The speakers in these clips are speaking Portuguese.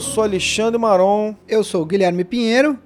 Eu sou Alexandre Maron Eu sou o Guilherme Pinheiro.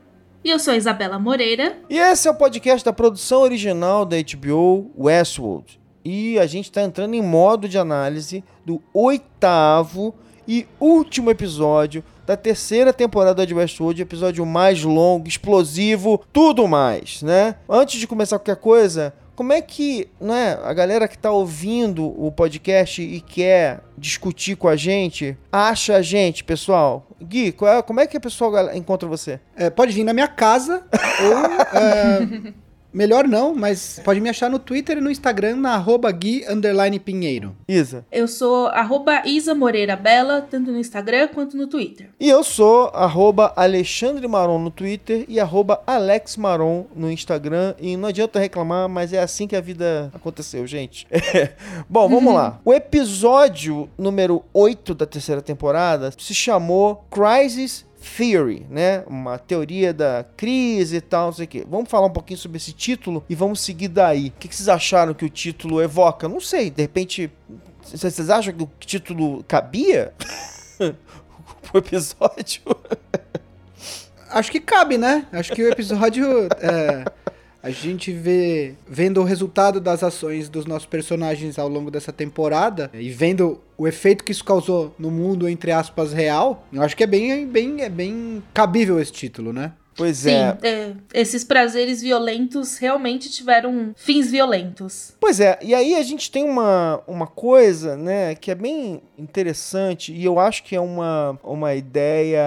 E eu sou a Isabela Moreira. e esse é o podcast da produção original da HBO Westworld. E a gente está entrando em modo de análise do oitavo e último episódio da terceira temporada de Westworld, episódio mais longo, explosivo, tudo mais, né? Antes de começar qualquer coisa, como é que, né, a galera que tá ouvindo o podcast e quer discutir com a gente, acha a gente, pessoal? Gui, qual é- como é que a pessoa encontra você? É, pode vir na minha casa ou. é, melhor não, mas pode me achar no Twitter e no Instagram na arroba Gui underline Pinheiro. Isa. Eu sou arroba Isa Moreira Bela, tanto no Instagram quanto no Twitter. E eu sou arroba Alexandre Maron no Twitter e arroba Alex Maron no Instagram. E não adianta reclamar, mas é assim que a vida aconteceu, gente. Bom, vamos lá. O episódio número 8 da terceira temporada se chamou Crisis Theory, né? Uma teoria da crise e tal, não sei o quê. Vamos falar um pouquinho sobre esse título e vamos seguir daí. O que vocês acharam que o título evoca? Não sei, de repente. Vocês acham que o título cabia? o episódio? Acho que cabe, né? Acho que o episódio. é, a gente vê. Vendo o resultado das ações dos nossos personagens ao longo dessa temporada e vendo o efeito que isso causou no mundo, entre aspas, real, eu acho que é bem, bem, é bem cabível esse título, né? Pois Sim, é. é, esses prazeres violentos realmente tiveram fins violentos. Pois é, e aí a gente tem uma, uma coisa, né, que é bem interessante e eu acho que é uma, uma ideia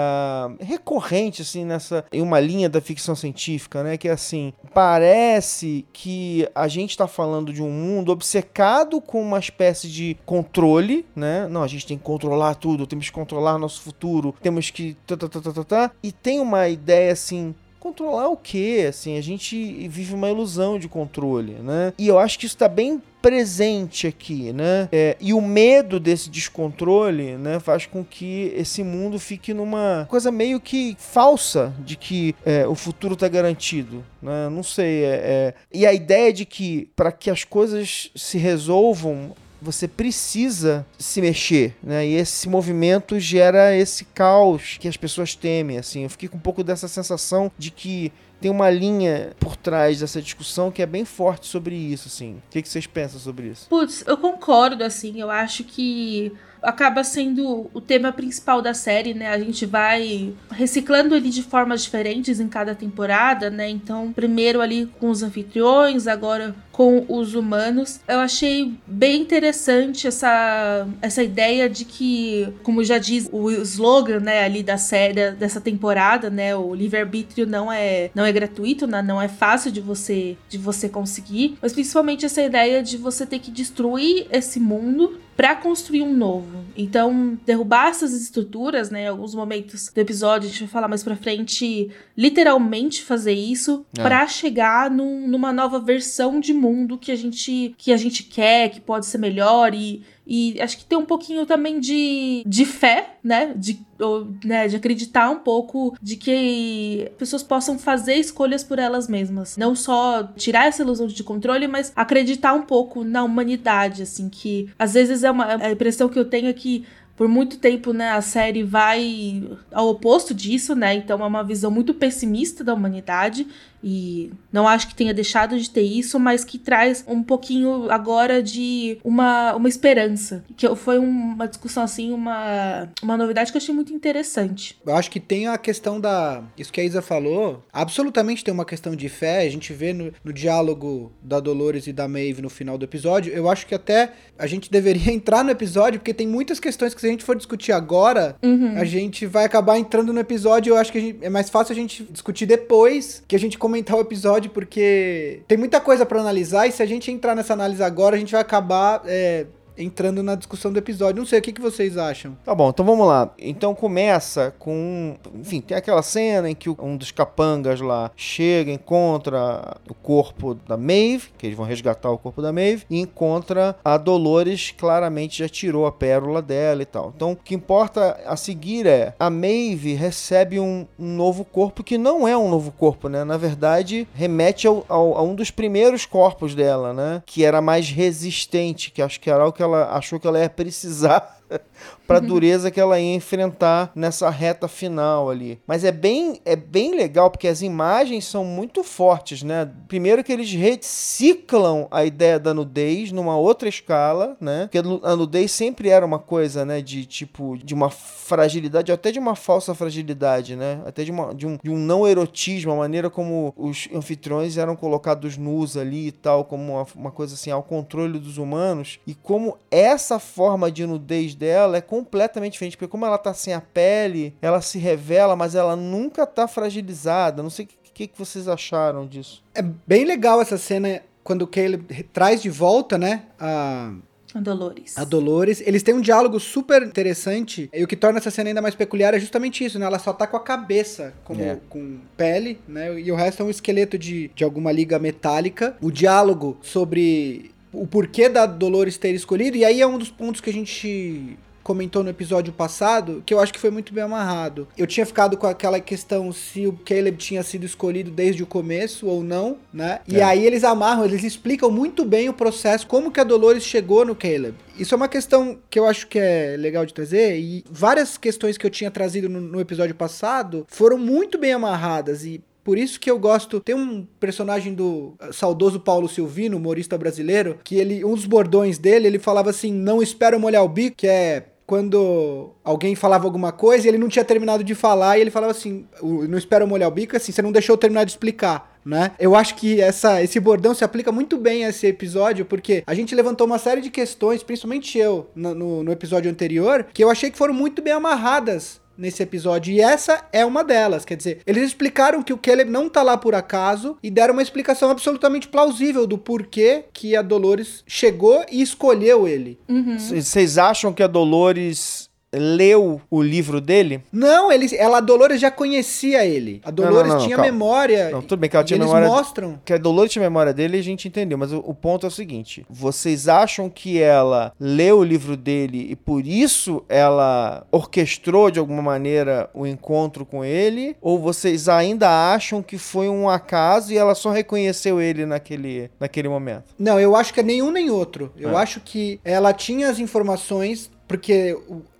recorrente, assim, nessa, em uma linha da ficção científica, né, que é assim, parece que a gente tá falando de um mundo obcecado com uma espécie de controle, né, não, a gente tem que controlar tudo, temos que controlar nosso futuro, temos que tá, tá, tá, tá, tá, tá, e tem uma ideia, assim, Controlar o quê? Assim, a gente vive uma ilusão de controle, né? E eu acho que isso tá bem presente aqui, né? É, e o medo desse descontrole, né, faz com que esse mundo fique numa coisa meio que falsa de que é, o futuro tá garantido, né? Não sei. É, é... E a ideia de que para que as coisas se resolvam você precisa se mexer, né? E esse movimento gera esse caos que as pessoas temem, assim. Eu fiquei com um pouco dessa sensação de que tem uma linha por trás dessa discussão que é bem forte sobre isso, assim. O que, que vocês pensam sobre isso? Putz, eu concordo, assim, eu acho que acaba sendo o tema principal da série, né? A gente vai reciclando ele de formas diferentes em cada temporada, né? Então, primeiro ali com os anfitriões, agora com os humanos. Eu achei bem interessante essa, essa ideia de que, como já diz o slogan, né, ali da série dessa temporada, né, o livre-arbítrio não é não é gratuito, né, não é fácil de você de você conseguir, mas principalmente essa ideia de você ter que destruir esse mundo para construir um novo. Então, derrubar essas estruturas, né, em alguns momentos do episódio, a gente vai falar mais pra frente, literalmente fazer isso É. pra chegar num- numa nova versão de mundo que a gente que a gente quer, que pode ser melhor e e acho que tem um pouquinho também de, de fé, né? De, ou, né? de acreditar um pouco de que pessoas possam fazer escolhas por elas mesmas. Não só tirar essa ilusão de controle, mas acreditar um pouco na humanidade, assim, que às vezes é uma a impressão que eu tenho é que por muito tempo, né, a série vai ao oposto disso, né? Então é uma visão muito pessimista da humanidade e não acho que tenha deixado de ter isso, mas que traz um pouquinho agora de uma, uma esperança. Que foi uma discussão assim, uma, uma novidade que eu achei muito interessante. Eu acho que tem a questão da. Isso que a Isa falou, absolutamente tem uma questão de fé. A gente vê no, no diálogo da Dolores e da Maeve no final do episódio. Eu acho que até a gente deveria entrar no episódio, porque tem muitas questões que se a gente for discutir agora, a gente vai acabar entrando no episódio. Eu acho que gente- é mais fácil a gente discutir depois que a gente comentar o episódio, porque tem muita coisa pra analisar. E se a gente entrar nessa análise agora, a gente vai acabar é, entrando na discussão do episódio. Não sei, o que, que vocês acham? Tá bom, então vamos lá. Então começa com. Enfim, tem aquela cena em que um dos capangas lá chega, encontra o corpo da Maeve, que eles vão resgatar o corpo da Maeve, e encontra a Dolores, claramente já tirou a pérola dela e tal. Então o que importa a seguir é: a Maeve recebe um, um novo corpo que não é um novo corpo, né? Na verdade, remete ao, ao- a um dos primeiros corpos dela, né? Que era mais resistente, que acho que era o que ela achou que ela ia precisar para dureza que ela ia enfrentar nessa reta final ali. Mas é bem é bem legal porque as imagens são muito fortes, né? Primeiro que eles reciclam a ideia da nudez numa outra escala, né? Porque a a nudez sempre era uma coisa, né, de tipo de uma fragilidade, até de uma falsa fragilidade, né? Até de, uma, de, um, de um não erotismo, a maneira como os anfitriões eram colocados nus ali e tal, como uma, uma coisa assim ao controle dos humanos e como essa forma de nudez dela é completamente diferente, porque como ela tá sem a pele, ela se revela, mas ela nunca tá fragilizada. Não sei o que, que, que vocês acharam disso. É bem legal essa cena quando o Caleb traz de volta, né? A, A Dolores. a Dolores. Eles têm um diálogo super interessante. E o que torna essa cena ainda mais peculiar é justamente isso, né? Ela só tá com a cabeça como, É. com pele, né? E o resto é um esqueleto de, de alguma liga metálica. O diálogo sobre o porquê da Dolores ter escolhido. E aí é um dos pontos que a gente comentou no episódio passado, que eu acho que foi muito bem amarrado. Eu tinha ficado com aquela questão se o Caleb tinha sido escolhido desde o começo ou não, né? E É. aí eles amarram, eles explicam muito bem o processo, como que a Dolores chegou no Caleb. Isso é uma questão que eu acho que é legal de trazer, e várias questões que eu tinha trazido no, no episódio passado foram muito bem amarradas, e por isso que eu gosto. Tem um personagem do eh, saudoso Paulo Silvino, humorista brasileiro, que ele, um dos bordões dele, ele falava assim: não espero molhar o bico, que é quando alguém falava alguma coisa e ele não tinha terminado de falar e ele falava assim, não espero molhar o bico, assim, você não deixou eu terminar de explicar. Né? Eu acho que essa, esse bordão se aplica muito bem a esse episódio, porque a gente levantou uma série de questões, principalmente eu, no, no- no episódio anterior, que eu achei que foram muito bem amarradas nesse episódio. E essa é uma delas. Quer dizer, eles explicaram que o Caleb não tá lá por acaso e deram uma explicação absolutamente plausível do porquê que a Dolores chegou e escolheu ele. C- Vocês acham que a Dolores leu o livro dele? Não, eles, ela, a Dolores já conhecia ele. A Dolores não, não, tinha calma. memória. Não, tudo bem que ela e tinha eles memória- mostram. Que a Dolores tinha memória dele, a gente entendeu, mas o, o ponto é o seguinte: vocês acham que ela leu o livro dele e por isso ela orquestrou de alguma maneira o encontro com ele? Ou vocês ainda acham que foi um acaso e ela só reconheceu ele naquele, naquele momento? Não, eu acho que é nenhum nem outro. Eu É. acho que ela tinha as informações, porque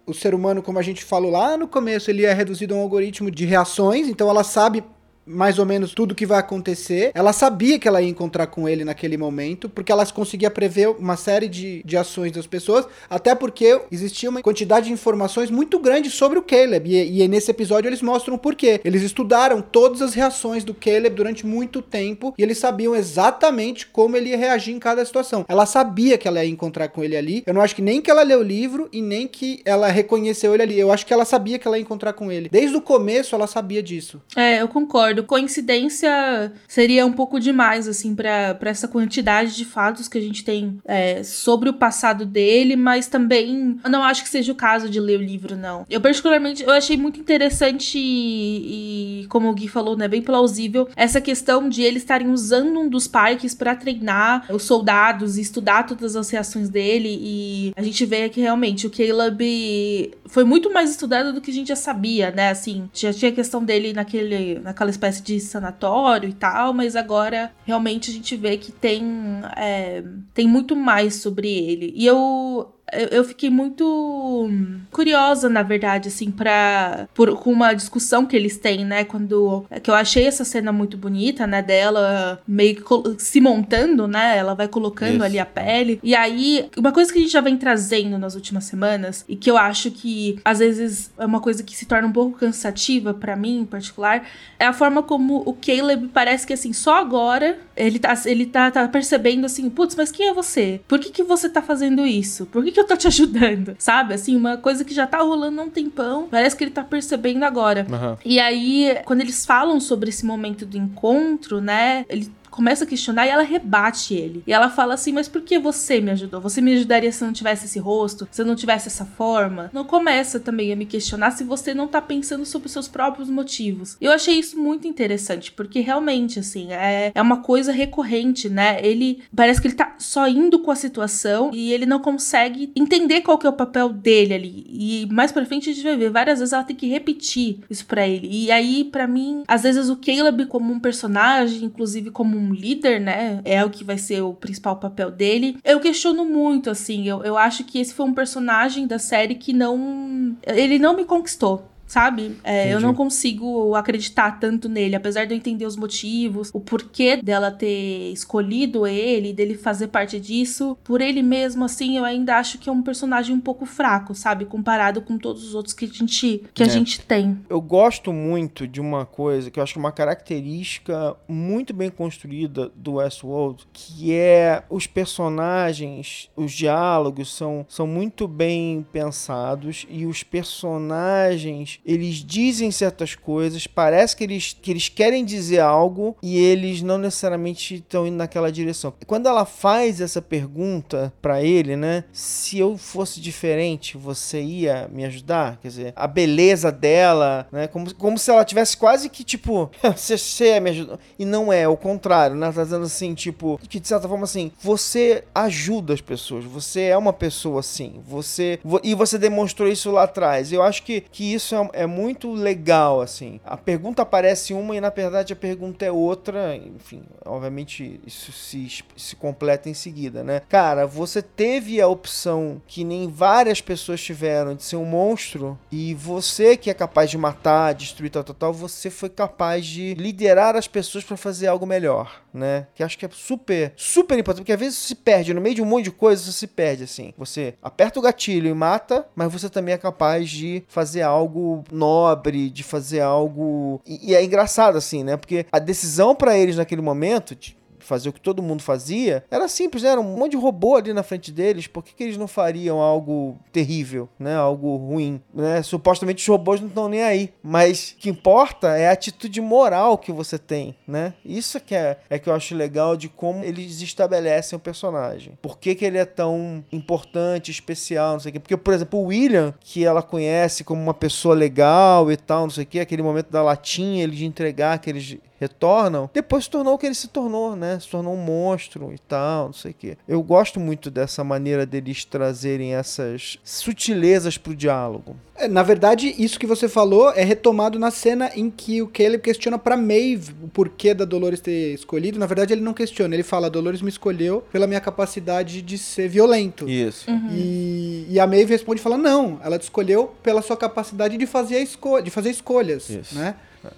o, ser humano, como a gente falou lá no começo, ele é reduzido a um algoritmo de reações, então ela sabe mais ou menos tudo que vai acontecer. Ela sabia que ela ia encontrar com ele naquele momento, porque ela conseguia prever uma série de, de ações das pessoas, até porque existia uma quantidade de informações muito grande sobre o Caleb. E, e nesse episódio eles mostram o porquê. Eles estudaram todas as reações do Caleb durante muito tempo e eles sabiam exatamente como ele ia reagir em cada situação. Ela sabia que ela ia encontrar com ele ali. Eu não acho que nem que ela leu o livro e nem que ela reconheceu ele ali. Eu acho que ela sabia que ela ia encontrar com ele. Desde o começo ela sabia disso. É, eu concordo. Coincidência seria um pouco demais, assim, pra essa quantidade de fatos que a gente tem é, sobre o passado dele, mas também eu não acho que seja o caso de ler o livro, não. Eu, particularmente, eu achei muito interessante e, e, como o Gui falou, né, bem plausível, essa questão de eles estarem usando um dos parques pra treinar os soldados e estudar todas as reações dele, e a gente vê que realmente o Caleb foi muito mais estudado do que a gente já sabia, né, assim, já tinha a questão dele naquele, naquela espécie de sanatório e tal, mas agora realmente a gente vê que tem, é, tem muito mais sobre ele. E eu eu fiquei muito curiosa, na verdade, assim, pra. Por, com uma discussão que eles têm, né? Quando. Que eu achei essa cena muito bonita, né? Dela meio que se montando, né? Ela vai colocando Isso. ali a pele. E aí, uma coisa que a gente já vem trazendo nas últimas semanas, e que eu acho que às vezes é uma coisa que se torna um pouco cansativa pra mim, em particular, é a forma como o Caleb parece que, assim, só agora ele tá, ele tá, tá percebendo assim, putz, mas quem é você? Por que, que você tá fazendo isso? Por que, que eu tô te ajudando? Sabe? Assim, uma coisa que já tá rolando há um tempão, parece que ele tá percebendo agora. Aham. E aí, quando eles falam sobre esse momento do encontro, né? Ele começa a questionar e ela rebate ele. E ela fala assim: Mas por que você me ajudou? Você me ajudaria se eu não tivesse esse rosto? Se eu não tivesse essa forma? Não começa também a me questionar se você não tá pensando sobre os seus próprios motivos. Eu achei isso muito interessante, porque realmente, assim, é, é uma coisa recorrente, né? Ele parece que ele tá só indo com a situação e ele não consegue entender qual que é o papel dele ali. E mais pra frente a gente vai ver várias vezes ela tem que repetir isso pra ele. E aí, pra mim, às vezes o Caleb como um personagem, inclusive como um líder, né? É o que vai ser o principal papel dele. Eu questiono muito, assim. Eu, eu acho que esse foi um personagem da série que não. Ele não me conquistou. Sabe? É, eu não consigo acreditar tanto nele, apesar de eu entender os motivos, o porquê dela ter escolhido ele, dele fazer parte disso. Por ele mesmo, assim, eu ainda acho que é um personagem um pouco fraco, sabe? Comparado com todos os outros que a gente, que a É. gente tem. Eu gosto muito de uma coisa que eu acho que é uma característica muito bem construída do Westworld, que é os personagens, os diálogos são, são muito bem pensados e os personagens, eles dizem certas coisas, parece que eles, que eles querem dizer algo e eles não necessariamente estão indo naquela direção. Quando ela faz essa pergunta pra ele, né, se eu fosse diferente, você ia me ajudar? Quer dizer, a beleza dela, né, como, como se ela tivesse quase que tipo, você, você me ajudar. E não é, o contrário, né, tá dizendo assim, tipo, que de certa forma assim, você ajuda as pessoas, você é uma pessoa assim, você, vo- e você demonstrou isso lá atrás. Eu acho que, que isso é, é muito legal, assim. A pergunta parece uma e na verdade a pergunta é outra, enfim, obviamente isso se, se completa em seguida, né? Cara, você teve a opção que nem várias pessoas tiveram de ser um monstro e você que é capaz de matar, destruir tal, tal, tal, você foi capaz de liderar as pessoas pra fazer algo melhor, né? Que acho que é super, super importante, porque às vezes você se perde, no meio de um monte de coisa você se perde, assim. Você aperta o gatilho e mata, mas você também é capaz de fazer algo nobre, de fazer algo... E, e é engraçado, assim, né? Porque a decisão pra eles naquele momento... fazer o que todo mundo fazia, era simples, né? Era um monte de robô ali na frente deles, por que, que eles não fariam algo terrível, né? Algo ruim, né? Supostamente os robôs não estão nem aí, mas o que importa é a atitude moral que você tem, né? Isso que é, é que eu acho legal de como eles estabelecem o personagem. Por que, que ele é tão importante, especial, não sei o quê. Porque, por exemplo, o William, que ela conhece como uma pessoa legal e tal, não sei o quê, aquele momento da latinha, ele de entregar que eles retornam, depois se tornou o que ele se tornou, né? Se tornou um monstro e tal, não sei o quê. Eu gosto muito dessa maneira deles trazerem essas sutilezas pro diálogo. É, na verdade, isso que você falou é retomado na cena em que o Caleb questiona pra Maeve o porquê da Dolores ter escolhido. Na verdade, ele não questiona, ele fala: a Dolores me escolheu pela minha capacidade de ser violento. Isso. E, e a Maeve responde e fala: não, ela te escolheu pela sua capacidade de fazer, a esco de fazer escolhas. Isso. Né?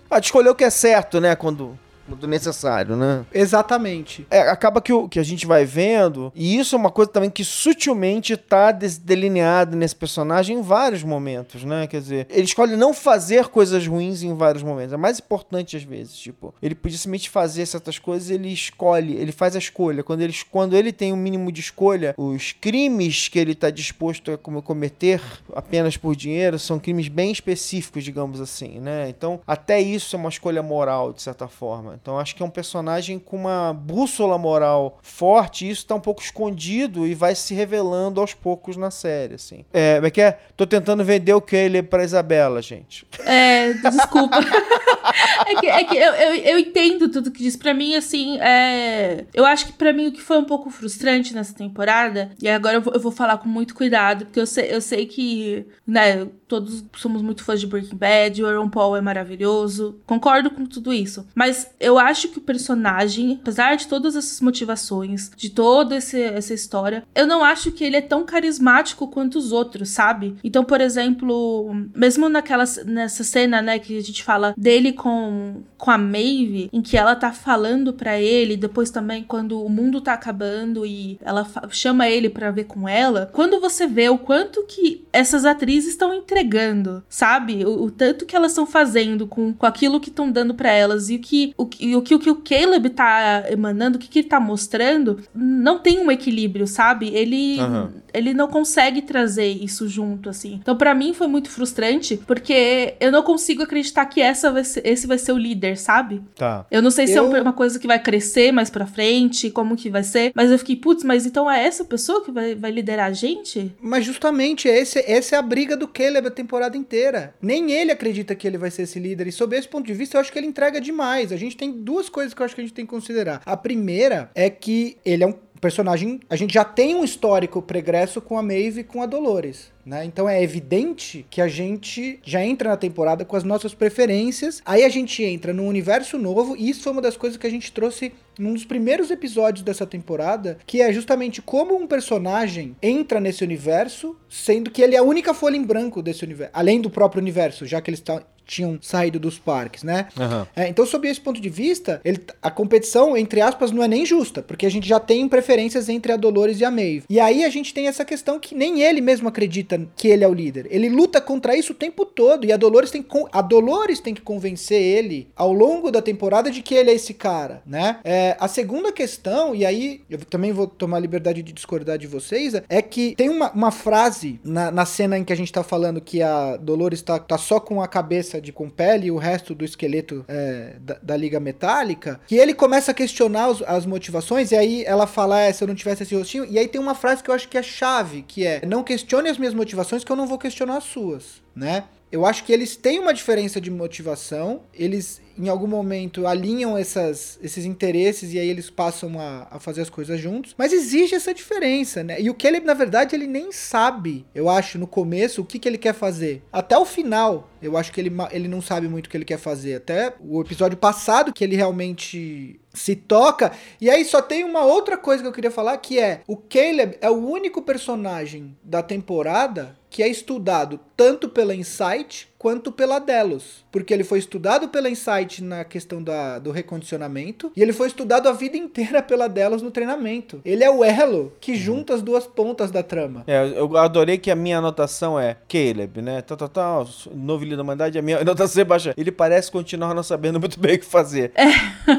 Ah, de escolher o que é certo, né? Quando, quando necessário, né? Exatamente. É, acaba que o que a gente vai vendo, e isso é uma coisa também que sutilmente tá delineado nesse personagem em vários momentos, né? Quer dizer, ele escolhe não fazer coisas ruins em vários momentos. É mais importante às vezes, tipo, ele podia simplesmente fazer certas coisas, ele escolhe, ele faz a escolha. Quando ele, quando ele tem um mínimo de escolha, os crimes que ele tá disposto a come- cometer apenas por dinheiro são crimes bem específicos, digamos assim, né? Então, até isso é uma escolha moral, de certa forma. Então, acho que é um personagem com uma bússola moral forte, e isso tá um pouco escondido e vai se revelando aos poucos na série, assim. É, como é que é? Tô tentando vender o Caleb pra Isabela, gente. É, desculpa. é que, é que eu, eu, eu entendo tudo que diz. Pra mim, assim, é. Eu acho que pra mim o que foi um pouco frustrante nessa temporada, e agora eu vou, eu vou falar com muito cuidado, porque eu sei, eu sei que, né, todos somos muito fãs de Breaking Bad, o Aaron Paul é maravilhoso, concordo com tudo isso. Mas eu acho que o personagem, apesar de todas essas motivações, de toda esse- essa história, eu não acho que ele é tão carismático quanto os outros, sabe? Então, por exemplo, mesmo naquela nessa cena, né, que a gente fala dele com, com a Maeve, em que ela tá falando para ele, depois também quando o mundo tá acabando e ela chama ele para ver com ela, quando você vê o quanto que essas atrizes estão entregando, sabe? O, o, tanto que elas estão fazendo com, com aquilo que estão dando para elas e o que o, o, o, que o que o Caleb tá emanando, o que, que ele tá mostrando, não tem um equilíbrio, sabe? Ele, uhum. ele não consegue trazer isso junto, assim. Então, para mim, foi muito frustrante, porque eu não consigo acreditar que essa vai ser, esse vai ser o líder, sabe? Tá. Eu não sei se é eu... é uma coisa que vai crescer mais pra frente, como que vai ser, mas eu fiquei, putz, mas então é essa pessoa que vai, vai liderar a gente? Mas justamente, esse, essa é a briga do Caleb a temporada inteira. Nem ele acredita que ele vai ser esse líder, e sob esse ponto de vista, eu acho que ele entrega demais. A gente tem duas coisas que eu acho que a gente tem que considerar. A primeira é que ele é um personagem. A gente já tem um histórico pregresso com a Maeve e com a Dolores. Né? Então é evidente que a gente já entra na temporada com as nossas preferências. Aí a gente entra num universo novo, e isso foi uma das coisas que a gente trouxe num dos primeiros episódios dessa temporada, que é justamente como um personagem entra nesse universo, sendo que ele é a única folha em branco desse universo, além do próprio universo, já que ele está tinham saído dos parques, né? Uhum. É, então, sob esse ponto de vista, ele, a competição, entre aspas, não é nem justa, porque a gente já tem preferências entre a Dolores e a Maeve. E aí a gente tem essa questão que nem ele mesmo acredita que ele é o líder. Ele luta contra isso o tempo todo e a Dolores tem, a Dolores tem que convencer ele ao longo da temporada de que ele é esse cara, né? É, a segunda questão, e aí eu também vou tomar a liberdade de discordar de vocês, é que tem uma, uma frase na, na cena em que a gente tá falando que a Dolores tá, tá só com a cabeça de com pele e o resto do esqueleto é, da, da, Liga Metálica, que ele começa a questionar os, as motivações, e aí ela fala, é, se eu não tivesse esse rostinho, e aí tem uma frase que eu acho que é chave, que é, não questione as minhas motivações que eu não vou questionar as suas, né? Eu acho que eles têm uma diferença de motivação, eles em algum momento alinham essas, esses interesses e aí eles passam a, a fazer as coisas juntos. Mas existe essa diferença, né? E o Caleb, na verdade, ele nem sabe, eu acho, no começo, o que, que ele quer fazer. Até o final, eu acho que ele, ele não sabe muito o que ele quer fazer. Até o episódio passado, que ele realmente se toca. E aí só tem uma outra coisa que eu queria falar, que é o Caleb é o único personagem da temporada que é estudado tanto pela Insight quanto pela Delos, porque ele foi estudado pela Insight na questão da, do recondicionamento e ele foi estudado a vida inteira pela Delos no treinamento. Ele é o elo que junta as duas pontas da trama. É, eu adorei que a minha anotação é Caleb, né? Tal, tal, tal, novo líder da humanidade, a minha anotação é baixa. Ele parece continuar não sabendo muito bem o que fazer. É.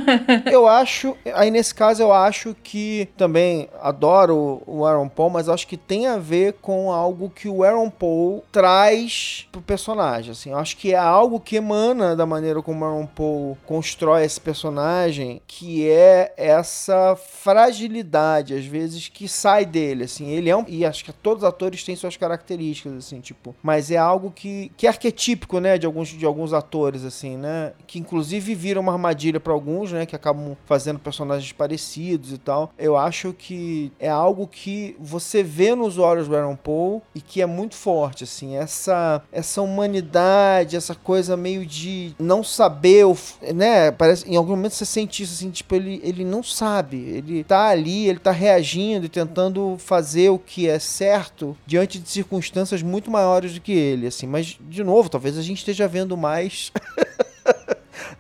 eu acho, aí nesse caso eu acho que também adoro o Aaron Paul, mas acho que tem a ver com algo que o Aaron Paul traz pro personagem personagem, assim. Eu acho que é algo que emana da maneira como Aaron Paul constrói esse personagem, que é essa fragilidade, às vezes, que sai dele, assim. Ele é um... E acho que todos os atores têm suas características, assim, tipo... Mas é algo que, que é arquetípico, né, de alguns, de alguns atores, assim, né? Que, inclusive, viram uma armadilha para alguns, né? Que acabam fazendo personagens parecidos e tal. Eu acho que é algo que você vê nos olhos do Aaron Paul e que é muito forte, assim. Essa, essa humanidade essa coisa meio de não saber, né? Parece, em algum momento você sente isso, assim, tipo, ele, ele não sabe. Ele tá ali, ele tá reagindo e tentando fazer o que é certo diante de circunstâncias muito maiores do que ele, assim. Mas, de novo, talvez a gente esteja vendo mais.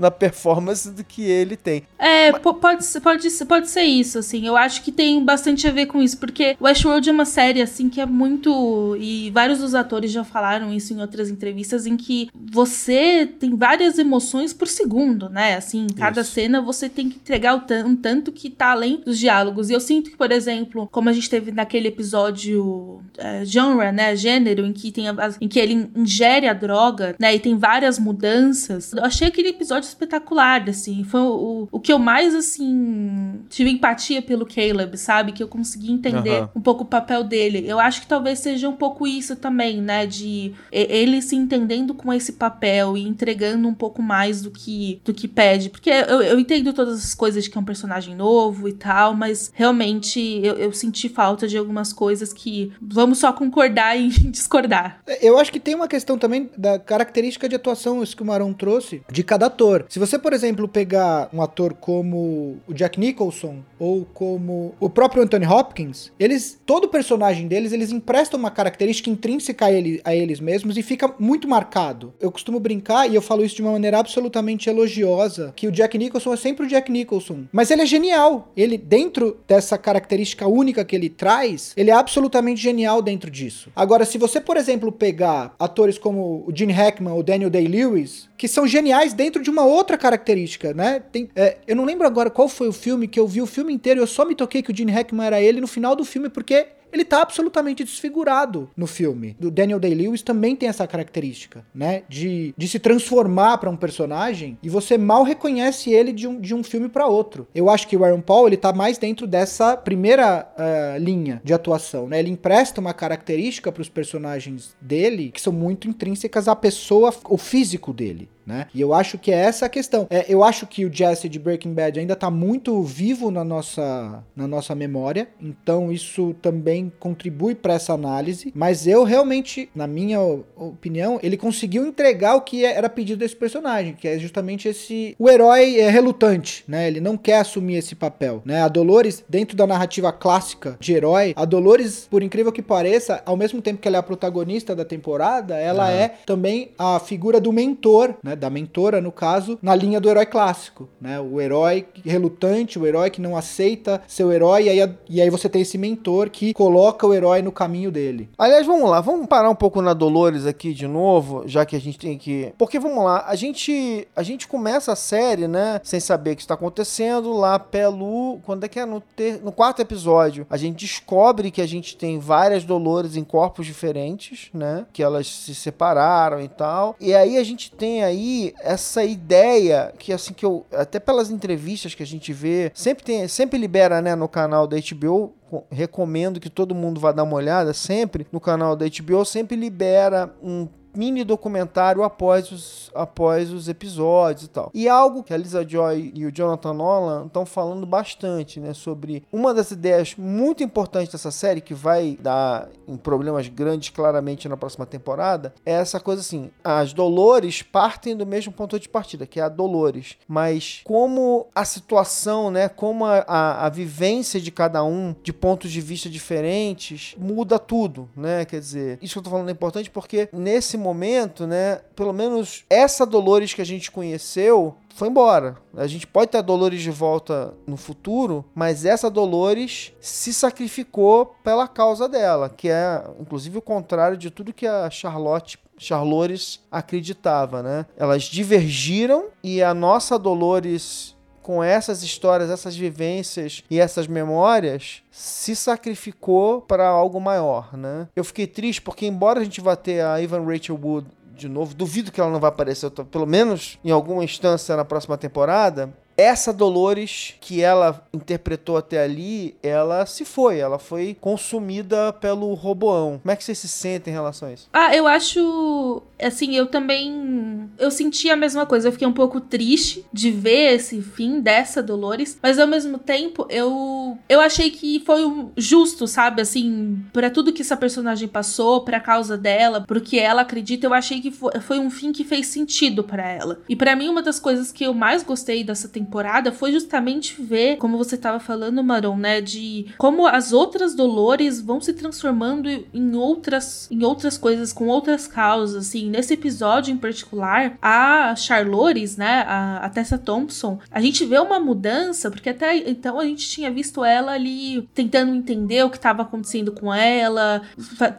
Na performance do que ele tem. É, Mas... pode, pode, pode ser isso, assim. Eu acho que tem bastante a ver com isso, porque Westworld é uma série, assim, que é muito. E vários dos atores já falaram isso em outras entrevistas, em que você tem várias emoções por segundo, né? Assim, em cada isso. cena você tem que entregar um tanto que tá além dos diálogos. E eu sinto que, por exemplo, como a gente teve naquele episódio é, genre, né? Gênero, em que, tem a, em que ele ingere a droga, né? E tem várias mudanças. Eu achei aquele episódio episódio espetacular, assim. Foi o, o que eu mais, assim, tive empatia pelo Caleb, sabe? Que eu consegui entender uhum. um pouco o papel dele. Eu acho que talvez seja um pouco isso também, né? De ele se entendendo com esse papel e entregando um pouco mais do que, do que pede. Porque eu, eu entendo todas as coisas de que é um personagem novo e tal, mas realmente eu, eu senti falta de algumas coisas que vamos só concordar e discordar. Eu acho que tem uma questão também da característica de atuação, isso que o Marão trouxe, de cada ator. Ator. Se você, por exemplo, pegar um ator como o Jack Nicholson ou como o próprio Anthony Hopkins, eles, todo personagem deles, eles emprestam uma característica intrínseca a, ele, a eles mesmos e fica muito marcado. Eu costumo brincar, e eu falo isso de uma maneira absolutamente elogiosa, que o Jack Nicholson é sempre o Jack Nicholson. Mas ele é genial. Ele, dentro dessa característica única que ele traz, ele é absolutamente genial dentro disso. Agora, se você, por exemplo, pegar atores como o Gene Hackman ou Daniel Day-Lewis, que são geniais dentro de uma outra característica, né? Tem, é, eu não lembro agora qual foi o filme que eu vi o filme inteiro eu só me toquei que o Gene Hackman era ele no final do filme porque ele tá absolutamente desfigurado no filme. O Daniel Day-Lewis também tem essa característica, né? De, de se transformar para um personagem e você mal reconhece ele de um, de um filme para outro. Eu acho que o Aaron Paul, ele tá mais dentro dessa primeira uh, linha de atuação, né? Ele empresta uma característica para os personagens dele que são muito intrínsecas à pessoa, o físico dele né? E eu acho que é essa a questão. É, eu acho que o Jesse de Breaking Bad ainda tá muito vivo na nossa, na nossa memória, então isso também contribui para essa análise. Mas eu realmente, na minha opinião, ele conseguiu entregar o que era pedido desse personagem, que é justamente esse o herói é relutante, né? Ele não quer assumir esse papel, né? A Dolores, dentro da narrativa clássica de herói, a Dolores, por incrível que pareça, ao mesmo tempo que ela é a protagonista da temporada, ela uhum. é também a figura do mentor, né? Da mentora, no caso, na linha do herói clássico, né? O herói relutante, o herói que não aceita seu herói, e aí, e aí você tem esse mentor que coloca o herói no caminho dele. Aliás, vamos lá, vamos parar um pouco na Dolores aqui de novo, já que a gente tem que. Porque vamos lá, a gente a gente começa a série, né, sem saber o que está acontecendo lá pelo. Quando é que é? No, ter... no quarto episódio, a gente descobre que a gente tem várias Dolores em corpos diferentes, né? Que elas se separaram e tal. E aí a gente tem aí essa ideia que assim que eu até pelas entrevistas que a gente vê, sempre tem, sempre libera, né, no canal da HBO recomendo que todo mundo vá dar uma olhada sempre no canal da HBO sempre libera um mini documentário após os, após os episódios e tal. E algo que a Lisa Joy e o Jonathan Nolan estão falando bastante, né, sobre uma das ideias muito importantes dessa série que vai dar em problemas grandes claramente na próxima temporada, é essa coisa assim, as Dolores partem do mesmo ponto de partida, que é a Dolores, mas como a situação, né, como a, a, a vivência de cada um de pontos de vista diferentes muda tudo, né? Quer dizer, isso que eu tô falando é importante porque nesse momento, né, pelo menos essa Dolores que a gente conheceu foi embora. A gente pode ter Dolores de volta no futuro, mas essa Dolores se sacrificou pela causa dela, que é inclusive o contrário de tudo que a Charlotte Charlores acreditava, né? Elas divergiram e a nossa Dolores com essas histórias, essas vivências e essas memórias, se sacrificou para algo maior, né? Eu fiquei triste porque embora a gente vá ter a Ivan Rachel Wood de novo, duvido que ela não vai aparecer, pelo menos em alguma instância na próxima temporada essa Dolores que ela interpretou até ali, ela se foi, ela foi consumida pelo Roboão. Como é que você se sente em relação a isso? Ah, eu acho, assim, eu também eu senti a mesma coisa, eu fiquei um pouco triste de ver esse fim dessa Dolores, mas ao mesmo tempo eu eu achei que foi justo, sabe, assim, para tudo que essa personagem passou, para causa dela, pro que ela acredita, eu achei que foi, foi um fim que fez sentido para ela. E para mim uma das coisas que eu mais gostei dessa temporada temporada foi justamente ver, como você estava falando, Maron, né, de como as outras Dolores vão se transformando em outras em outras coisas com outras causas, assim, nesse episódio em particular, a Charlores, né, a, a Tessa Thompson, a gente vê uma mudança, porque até então a gente tinha visto ela ali tentando entender o que estava acontecendo com ela,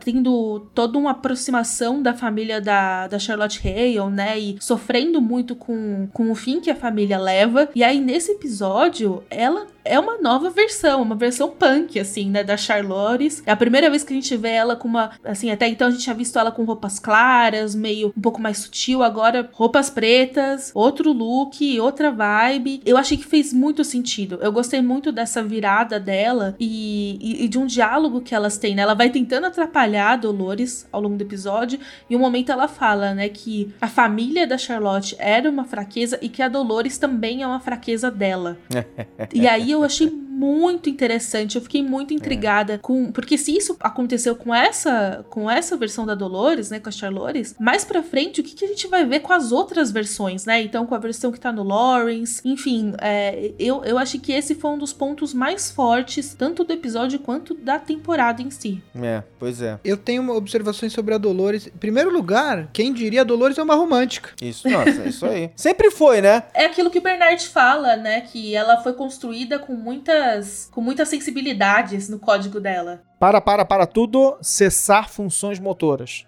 tendo toda uma aproximação da família da, da Charlotte Hale, né, e sofrendo muito com, com o fim que a família leva, e aí, nesse episódio, ela é uma nova versão, uma versão punk, assim, né, da Charlotte. É a primeira vez que a gente vê ela com uma, assim, até então a gente tinha visto ela com roupas claras, meio um pouco mais sutil, agora roupas pretas, outro look, outra vibe. Eu achei que fez muito sentido. Eu gostei muito dessa virada dela e, e, e de um diálogo que elas têm, né? Ela vai tentando atrapalhar a Dolores ao longo do episódio e um momento ela fala, né, que a família da Charlotte era uma fraqueza e que a Dolores também é uma fraqueza dela. e aí eu achei muito interessante. Eu fiquei muito intrigada com. Porque se isso aconteceu com essa com essa versão da Dolores, né? Com a Charlores, mais pra frente, o que, que a gente vai ver com as outras versões, né? Então, com a versão que tá no Lawrence. Enfim, é, eu, eu acho que esse foi um dos pontos mais fortes, tanto do episódio quanto da temporada em si. É, pois é. Eu tenho uma observações sobre a Dolores. Em primeiro lugar, quem diria a Dolores é uma romântica. Isso, nossa, é isso aí. Sempre foi, né? É aquilo que o Bernard fala, né? Que ela foi construída com muitas, com muitas sensibilidades no código dela. Para, para, para tudo, cessar funções motoras.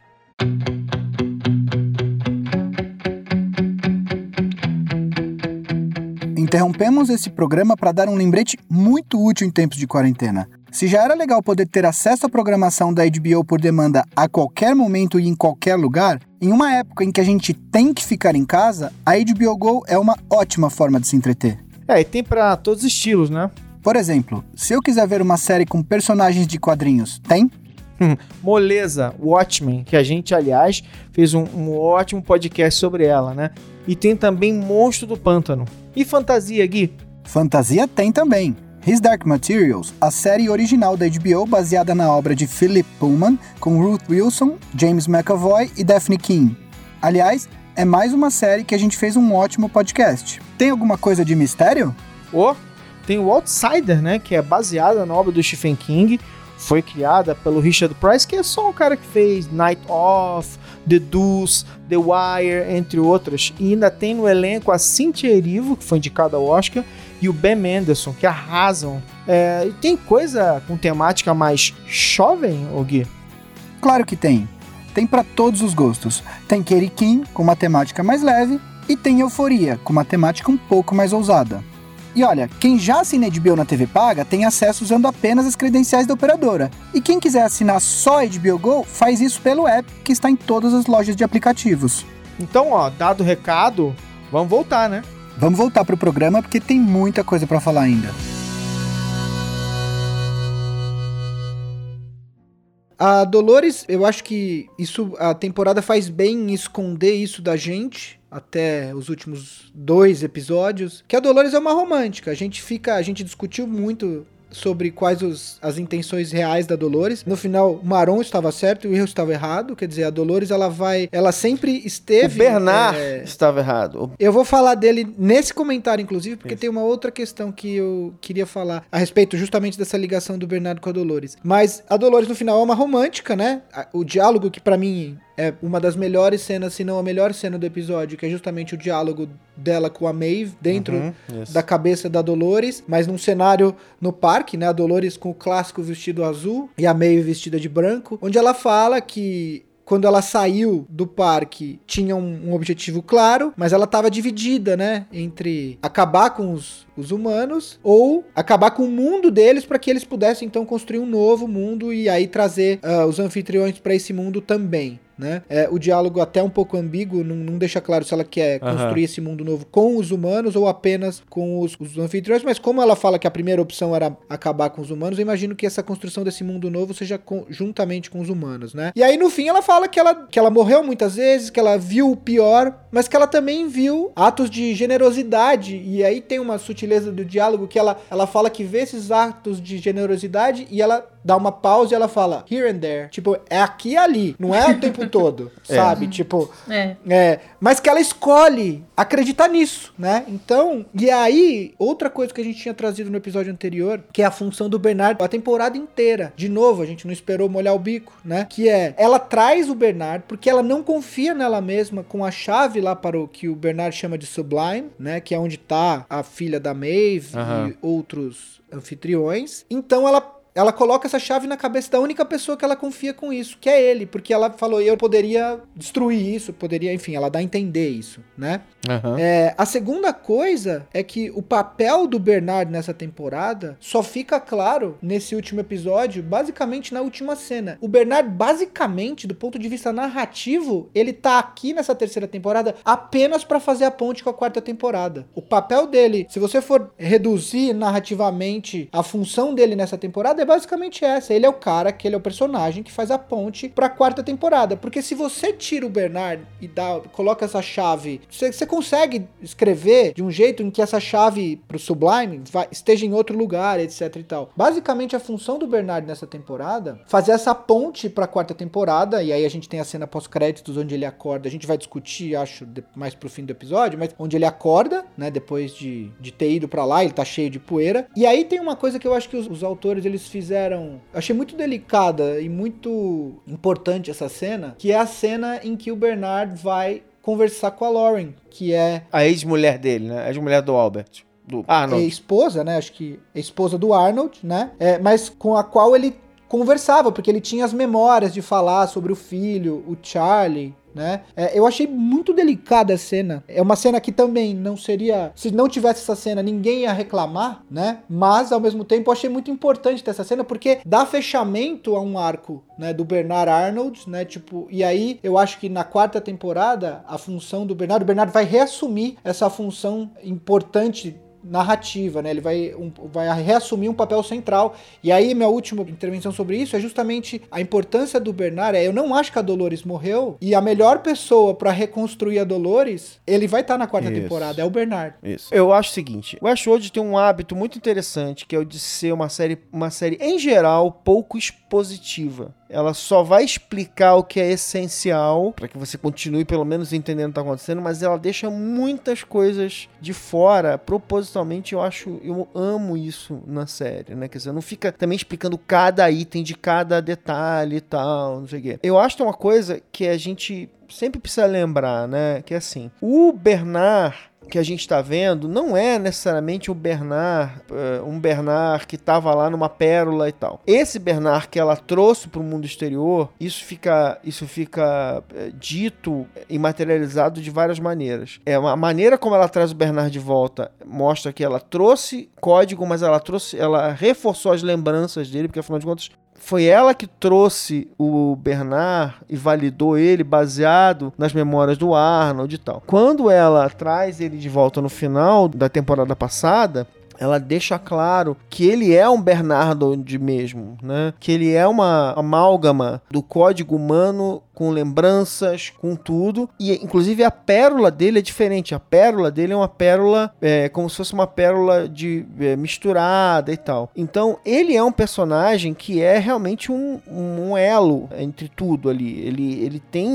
Interrompemos esse programa para dar um lembrete muito útil em tempos de quarentena. Se já era legal poder ter acesso à programação da HBO por demanda a qualquer momento e em qualquer lugar, em uma época em que a gente tem que ficar em casa, a HBO Go é uma ótima forma de se entreter. É, e tem pra todos os estilos, né? Por exemplo, se eu quiser ver uma série com personagens de quadrinhos, tem? Moleza, Watchmen, que a gente, aliás, fez um, um ótimo podcast sobre ela, né? E tem também Monstro do Pântano. E fantasia, Gui? Fantasia tem também. His Dark Materials, a série original da HBO baseada na obra de Philip Pullman, com Ruth Wilson, James McAvoy e Daphne King. Aliás, é mais uma série que a gente fez um ótimo podcast. Tem alguma coisa de mistério? Ou tem o Outsider, né? Que é baseada na obra do Stephen King. Foi criada pelo Richard Price, que é só o cara que fez Night Off, The Deuce, The Wire, entre outras. E ainda tem no elenco a Cynthia Erivo, que foi indicada ao Oscar, e o Ben Mendelsohn, que arrasam. É, e tem coisa com temática mais jovem, Gui? Claro que tem. Tem para todos os gostos. Tem Katie Kim, com uma temática mais leve, e tem Euforia, com uma temática um pouco mais ousada. E olha, quem já assina HBO na TV Paga tem acesso usando apenas as credenciais da operadora. E quem quiser assinar só HBO Go, faz isso pelo app que está em todas as lojas de aplicativos. Então, ó, dado o recado, vamos voltar, né? Vamos voltar pro programa porque tem muita coisa para falar ainda. A Dolores, eu acho que isso a temporada faz bem em esconder isso da gente até os últimos dois episódios, que a Dolores é uma romântica. A gente fica, a gente discutiu muito sobre quais os, as intenções reais da Dolores. No final, o Maron estava certo e o erro estava errado. Quer dizer, a Dolores ela vai, ela sempre esteve. O Bernard é, estava errado. Eu vou falar dele nesse comentário, inclusive, porque tem uma outra questão que eu queria falar a respeito justamente dessa ligação do Bernardo com a Dolores. Mas a Dolores, no final, é uma romântica, né? O diálogo que para mim é uma das melhores cenas, se não a melhor cena do episódio, que é justamente o diálogo dela com a Maeve dentro Uhum, da cabeça da Dolores, mas num cenário no parque, né? A Dolores com o clássico vestido azul e a Maeve vestida de branco, onde ela fala que quando ela saiu do parque, tinha um, um objetivo claro, mas ela estava dividida, né? Entre acabar com os, os humanos ou acabar com o mundo deles para que eles pudessem então construir um novo mundo e aí trazer ah, os anfitriões para esse mundo também. Né? É, o diálogo até um pouco ambíguo, não, não deixa claro se ela quer Aham. construir esse mundo novo com os humanos ou apenas com os, os anfitriões, mas como ela fala que a primeira opção era acabar com os humanos, eu imagino que essa construção desse mundo novo seja com- juntamente com os humanos, né? E aí no fim ela fala que ela, que ela morreu muitas vezes, que ela viu o pior, mas que ela também viu atos de generosidade, e aí tem uma sutileza do diálogo que ela, ela fala que vê esses atos de generosidade e ela dá uma pausa e ela fala here and there. Tipo, é aqui e ali, não é o tempo todo, sabe? Tipo, É. é, mas que ela escolhe acreditar nisso, né? Então, e aí, outra coisa que a gente tinha trazido no episódio anterior, que é a função do Bernardo a temporada inteira. De novo, a gente não esperou molhar o bico, né? Que é, ela traz o Bernardo porque ela não confia nela mesma com a chave lá para o que o Bernardo chama de Sublime, né? Que é onde tá a filha da Maeve Aham. e outros anfitriões. Então ela ela coloca essa chave na cabeça da única pessoa que ela confia com isso, que é ele, porque ela falou, eu poderia destruir isso, poderia, enfim, ela dá a entender isso, né? Aham. É, a segunda coisa é que o papel do Bernard nessa temporada só fica claro nesse último episódio, basicamente na última cena. O Bernard, basicamente, do ponto de vista narrativo, ele tá aqui nessa terceira temporada apenas pra fazer a ponte com a quarta temporada. O papel dele, se você for reduzir narrativamente a função dele nessa temporada, é basicamente essa. Ele é o cara, que ele é o personagem que faz a ponte pra quarta temporada. Porque se você tira o Bernard e dá, coloca essa chave, você, você consegue escrever de um jeito em que essa chave pro Sublime vai- esteja em outro lugar, etc e tal. Basicamente, a função do Bernard nessa temporada, fazer essa ponte pra quarta temporada, e aí a gente tem a cena pós-créditos onde ele acorda, a gente vai discutir, acho, mais pro fim do episódio, mas onde ele acorda, né, depois de, de ter ido pra lá, ele tá cheio de poeira. E aí tem uma coisa que eu acho que os, os autores, eles fizeram, eu achei muito delicada e muito importante essa cena, que é a cena em que o Bernard vai conversar com a Lauren, que é A ex-mulher dele, né? A ex-mulher do Albert. Do Arnold. esposa, né? Acho que é esposa do Arnold, né? É, mas com a qual ele conversava, porque ele tinha as memórias de falar sobre o filho, o Charlie. Né? É, eu achei muito delicada a cena. É uma cena que também não seria. Se não tivesse essa cena, ninguém ia reclamar, né? Mas ao mesmo tempo eu achei muito importante ter essa cena porque dá fechamento a um arco, né? Do Bernard Arnold, né? Tipo, e aí eu acho que na quarta temporada a função do Bernard, o Bernard vai reassumir essa função importante narrativa, né? Ele vai, um, vai reassumir um papel central. E aí, minha última intervenção sobre isso é justamente a importância do Bernard. É, eu não acho que a Dolores morreu. E a melhor pessoa pra reconstruir a Dolores, ele vai estar na quarta Isso. temporada, é o Bernard. Isso. Eu acho o seguinte, o Westworld tem um hábito muito interessante, que é o de ser uma série, uma série em geral pouco expositiva. Ela só vai explicar o que é essencial para que você continue pelo menos entendendo o que tá acontecendo, mas ela deixa muitas coisas de fora, propositalmente, eu acho, eu amo isso na série, né? Quer dizer, não fica também explicando cada item de cada detalhe e tal, não sei o quê. Eu acho que tem uma coisa que a gente sempre precisa lembrar, né? Que é assim, o Bernard que a gente está vendo não é necessariamente o Bernard, eh, um Bernard que estava lá numa pérola e tal. Esse Bernard que ela trouxe para o mundo exterior, isso fica, isso fica eh, dito e materializado de várias maneiras. É uma maneira como ela traz o Bernard de volta mostra que ela trouxe código, mas ela trouxe, ela reforçou as lembranças dele, porque afinal de contas foi ela que trouxe o Bernard e validou ele baseado nas memórias do Arnold e tal. Quando ela traz ele de volta no final da temporada passada, ela deixa claro que ele é um Bernardo mesmo, né? Que ele é uma amálgama do código humano com lembranças, com tudo. E inclusive a pérola dele é diferente. A pérola dele é uma pérola é, como se fosse uma pérola de é, misturada e tal. Então ele é um personagem que é realmente um, um elo entre tudo ali. Ele, ele tem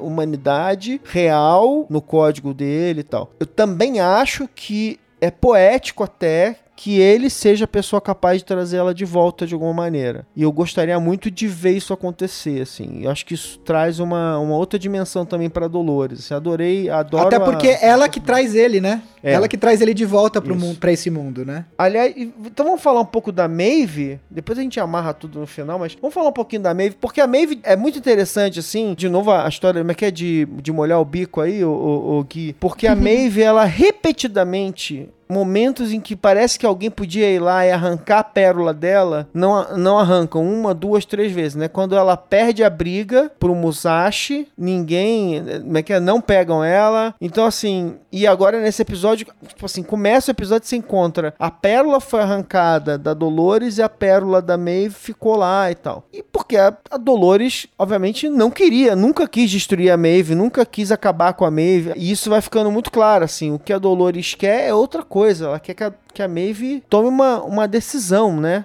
humanidade real no código dele e tal. Eu também acho que é poético até que ele seja a pessoa capaz de trazer ela de volta de alguma maneira. E eu gostaria muito de ver isso acontecer, assim. Eu acho que isso traz uma, uma outra dimensão também para Dolores. Assim, adorei, adoro. Até porque a... ela que traz ele, né? É. Ela que traz ele de volta pro Isso. mundo, pra esse mundo, né? Aliás, então vamos falar um pouco da Maeve. Depois a gente amarra tudo no final, mas vamos falar um pouquinho da Maeve, porque a Maeve é muito interessante, assim. De novo, a história, como é que é de, de molhar o bico aí, o, o, Gui? Porque a Maeve, ela repetidamente. Momentos em que parece que alguém podia ir lá e arrancar a pérola dela, não, não arrancam uma, duas, três vezes, né? Quando ela perde a briga pro Musashi, ninguém, como é que é? Não pegam ela. Então, assim, e agora nesse episódio, tipo assim, começa o episódio e se encontra. A pérola foi arrancada da Dolores e a pérola da Maeve ficou lá e tal. E porque a, a Dolores, obviamente, não queria, nunca quis destruir a Maeve, nunca quis acabar com a Maeve. E isso vai ficando muito claro, assim. O que a Dolores quer é outra coisa. Ela quer que a, que a Maeve tome uma, uma decisão, né?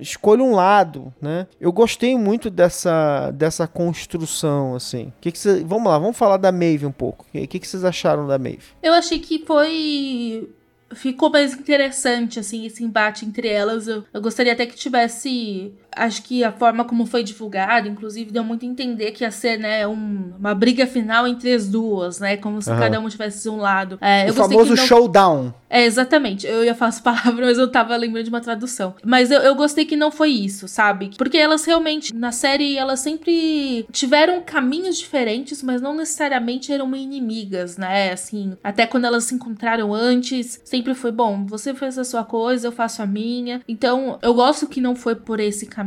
escolha um lado, né? Eu gostei muito dessa, dessa construção, assim. Que que cê, vamos lá, vamos falar da Maeve um pouco. O que, que vocês acharam da Maeve? Eu achei que foi. Ficou mais interessante, assim, esse embate entre elas. Eu, eu gostaria até que tivesse. Acho que a forma como foi divulgado, inclusive, deu muito a entender que ia ser, né, um- uma briga final entre as duas, né? Como se Aham. cada um tivesse um lado. É, o famoso não- showdown. É, exatamente. Eu ia falar as palavras, mas eu tava lembrando de uma tradução. Mas eu, eu gostei que não foi isso, sabe? Porque elas realmente, na série, elas sempre tiveram caminhos diferentes, mas não necessariamente eram inimigas, né? Assim, até quando elas se encontraram antes, sempre foi bom. Você fez a sua coisa, eu faço a minha. Então, eu gosto que não foi por esse caminho.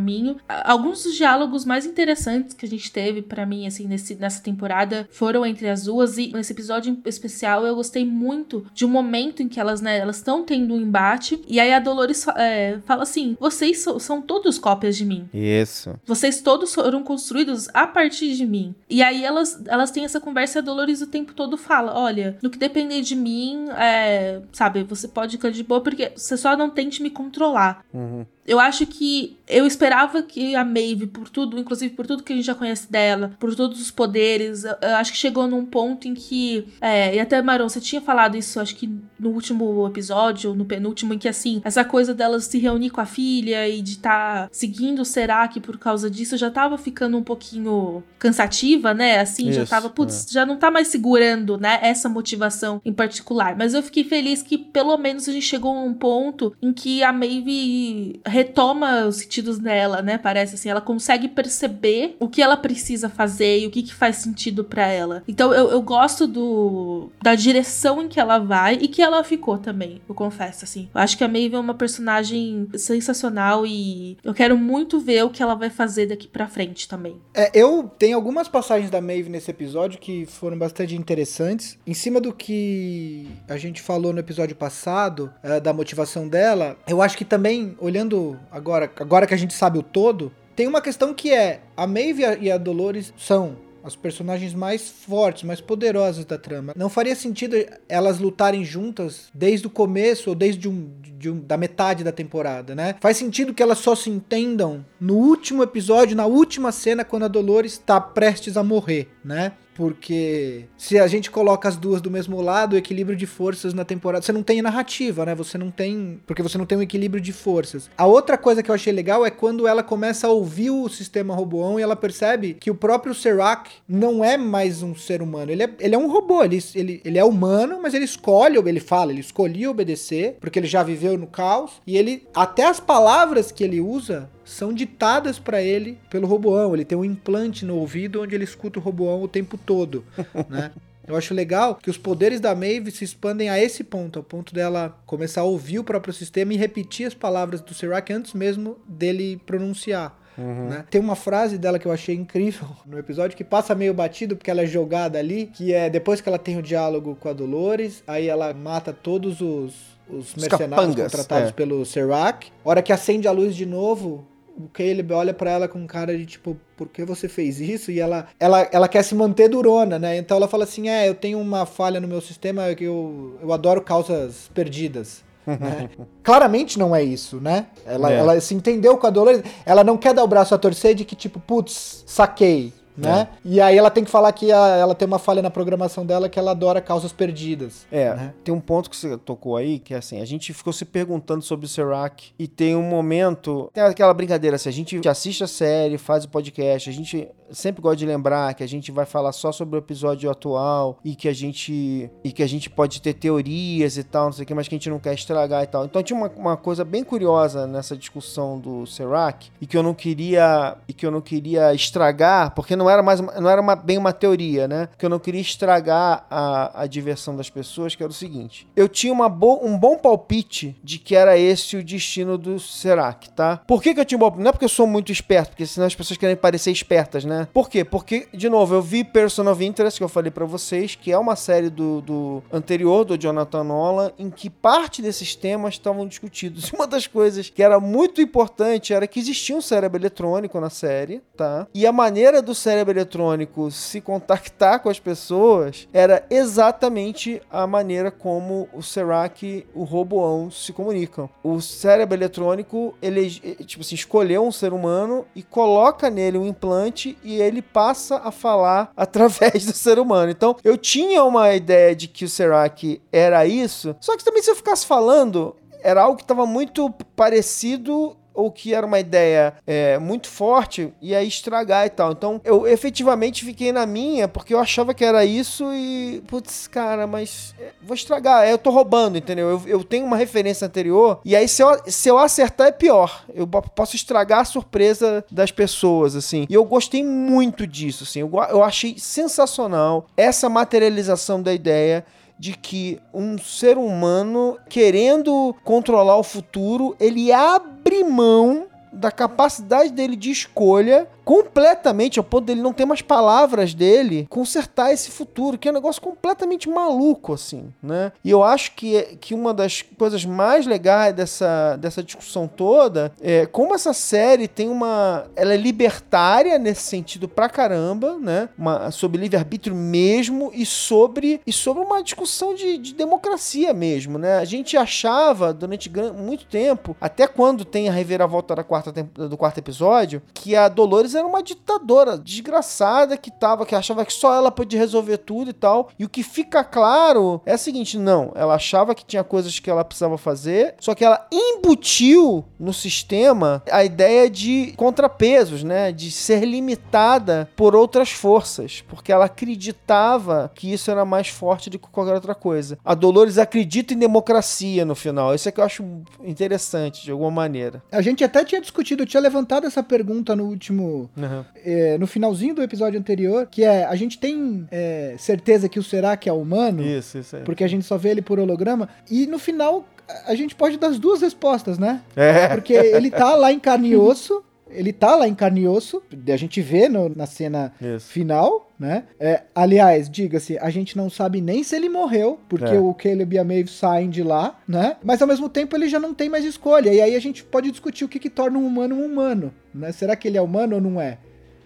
Alguns dos diálogos mais interessantes que a gente teve para mim assim nesse, nessa temporada foram entre as duas e nesse episódio especial eu gostei muito de um momento em que elas, né, elas estão tendo um embate e aí a Dolores é, fala assim: "Vocês so, são todos cópias de mim. Isso. Vocês todos foram construídos a partir de mim." E aí elas elas têm essa conversa e a Dolores o tempo todo fala: "Olha, no que depender de mim, é, sabe, você pode ficar de boa porque você só não tente me controlar." Uhum. Eu acho que eu esperava que a Maeve, por tudo, inclusive por tudo que a gente já conhece dela, por todos os poderes, eu acho que chegou num ponto em que. É, e até, Maron, você tinha falado isso, acho que no último episódio, no penúltimo, em que assim, essa coisa dela se reunir com a filha e de estar tá seguindo o Serac por causa disso já tava ficando um pouquinho cansativa, né? Assim, isso, já tava, putz, é. já não tá mais segurando, né? Essa motivação em particular. Mas eu fiquei feliz que pelo menos a gente chegou num ponto em que a Maeve retoma os sentidos dela, né? Parece assim, ela consegue perceber o que ela precisa fazer e o que, que faz sentido para ela. Então eu, eu gosto do da direção em que ela vai e que ela ficou também, eu confesso, assim. Eu acho que a Maeve é uma personagem sensacional e eu quero muito ver o que ela vai fazer daqui para frente também. É, eu tenho algumas passagens da Maeve nesse episódio que foram bastante interessantes. Em cima do que a gente falou no episódio passado, é, da motivação dela, eu acho que também, olhando agora, agora que a gente sabe o todo, tem uma questão que é a Maeve e a Dolores são as personagens mais fortes, mais poderosas da trama. Não faria sentido elas lutarem juntas desde o começo ou desde um, de um, da metade da temporada, né? Faz sentido que elas só se entendam no último episódio, na última cena, quando a Dolores está prestes a morrer, né? Porque se a gente coloca as duas do mesmo lado, o equilíbrio de forças na temporada, você não tem narrativa, né? Você não tem, porque você não tem um equilíbrio de forças. A outra coisa que eu achei legal é quando ela começa a ouvir o sistema Roboão e ela percebe que o próprio Serac não é mais um ser humano, ele é, ele é um robô, ele, ele, ele é humano, mas ele escolhe, ele fala, ele escolhia obedecer, porque ele já viveu no caos, e ele, até as palavras que ele usa são ditadas para ele pelo Roboão. Ele tem um implante no ouvido onde ele escuta o Roboão o tempo todo, né? Eu acho legal que os poderes da Maeve se expandem a esse ponto, ao ponto dela começar a ouvir o próprio sistema e repetir as palavras do Serac antes mesmo dele pronunciar. Uhum. Né? Tem uma frase dela que eu achei incrível no episódio que passa meio batido porque ela é jogada ali, que é depois que ela tem o diálogo com a Dolores, aí ela mata todos os, os mercenários contratados é. pelo Serac. Hora que acende a luz de novo, o Caleb olha para ela com cara de tipo, por que você fez isso? E ela, ela, ela quer se manter durona, né? Então ela fala assim: é, eu tenho uma falha no meu sistema que eu, eu adoro causas perdidas. né? Claramente não é isso, né? Ela, é. ela se entendeu com a Dolores. Ela não quer dar o braço a torcer de que, tipo, putz, saquei né? É. E aí ela tem que falar que a, ela tem uma falha na programação dela que ela adora causas perdidas. É, né? tem um ponto que você tocou aí, que é assim, a gente ficou se perguntando sobre o Serac e tem um momento, tem aquela brincadeira assim, a gente assiste a série, faz o podcast, a gente sempre gosta de lembrar que a gente vai falar só sobre o episódio atual e que a gente e que a gente pode ter teorias e tal, não sei o que, mas que a gente não quer estragar e tal. Então tinha uma, uma coisa bem curiosa nessa discussão do Serac e que eu não queria e que eu não queria estragar, porque não não era mais não era uma, bem uma teoria, né? Que eu não queria estragar a, a diversão das pessoas, que era o seguinte. Eu tinha uma bo, um bom palpite de que era esse o destino do Serac, tá? Por que, que eu tinha um bom Não é porque eu sou muito esperto, porque senão as pessoas querem parecer espertas, né? Por quê? Porque, de novo, eu vi Person of Interest, que eu falei para vocês, que é uma série do, do anterior, do Jonathan Nolan, em que parte desses temas estavam discutidos. Uma das coisas que era muito importante era que existia um cérebro eletrônico na série, tá? E a maneira do cérebro cérebro eletrônico se contactar com as pessoas era exatamente a maneira como o Serac e o Roboão se comunicam. O cérebro eletrônico, ele tipo assim, escolheu um ser humano e coloca nele um implante e ele passa a falar através do ser humano. Então, eu tinha uma ideia de que o Serac era isso, só que também se eu ficasse falando, era algo que estava muito parecido ou que era uma ideia é, muito forte e aí estragar e tal. Então eu efetivamente fiquei na minha porque eu achava que era isso e, putz, cara, mas é, vou estragar. Eu tô roubando, entendeu? Eu, eu tenho uma referência anterior e aí se eu, se eu acertar é pior. Eu posso estragar a surpresa das pessoas, assim. E eu gostei muito disso, assim. Eu, eu achei sensacional essa materialização da ideia de que um ser humano querendo controlar o futuro, ele abre mão da capacidade dele de escolha completamente, ao ponto dele não ter mais palavras dele, consertar esse futuro, que é um negócio completamente maluco, assim, né? E eu acho que, que uma das coisas mais legais dessa, dessa discussão toda é como essa série tem uma. Ela é libertária nesse sentido pra caramba, né? Uma, sobre livre-arbítrio mesmo e sobre, e sobre uma discussão de, de democracia mesmo, né? A gente achava durante muito tempo, até quando tem a reviravolta da quarta, do quarto episódio, que a Dolores era uma ditadora desgraçada que tava, que achava que só ela podia resolver tudo e tal. E o que fica claro é o seguinte: não, ela achava que tinha coisas que ela precisava fazer, só que ela embutiu no sistema a ideia de contrapesos, né? De ser limitada por outras forças, porque ela acreditava que isso era mais forte do que qualquer outra coisa. A Dolores acredita em democracia no final. Isso é que eu acho interessante, de alguma maneira. A gente até tinha discutido, tinha levantado essa pergunta no último Uhum. É, no finalzinho do episódio anterior, que é a gente tem é, certeza que o Serac é humano. Isso, isso aí. Porque a gente só vê ele por holograma. E no final, a gente pode dar as duas respostas, né? É. Porque ele tá lá em carne e osso. Ele tá lá em carne e osso, a gente vê no, na cena Isso. final, né? É, aliás, diga-se, a gente não sabe nem se ele morreu, porque é. o Caleb e a Maeve saem de lá, né? Mas ao mesmo tempo ele já não tem mais escolha. E aí a gente pode discutir o que, que torna um humano um humano, né? Será que ele é humano ou não é?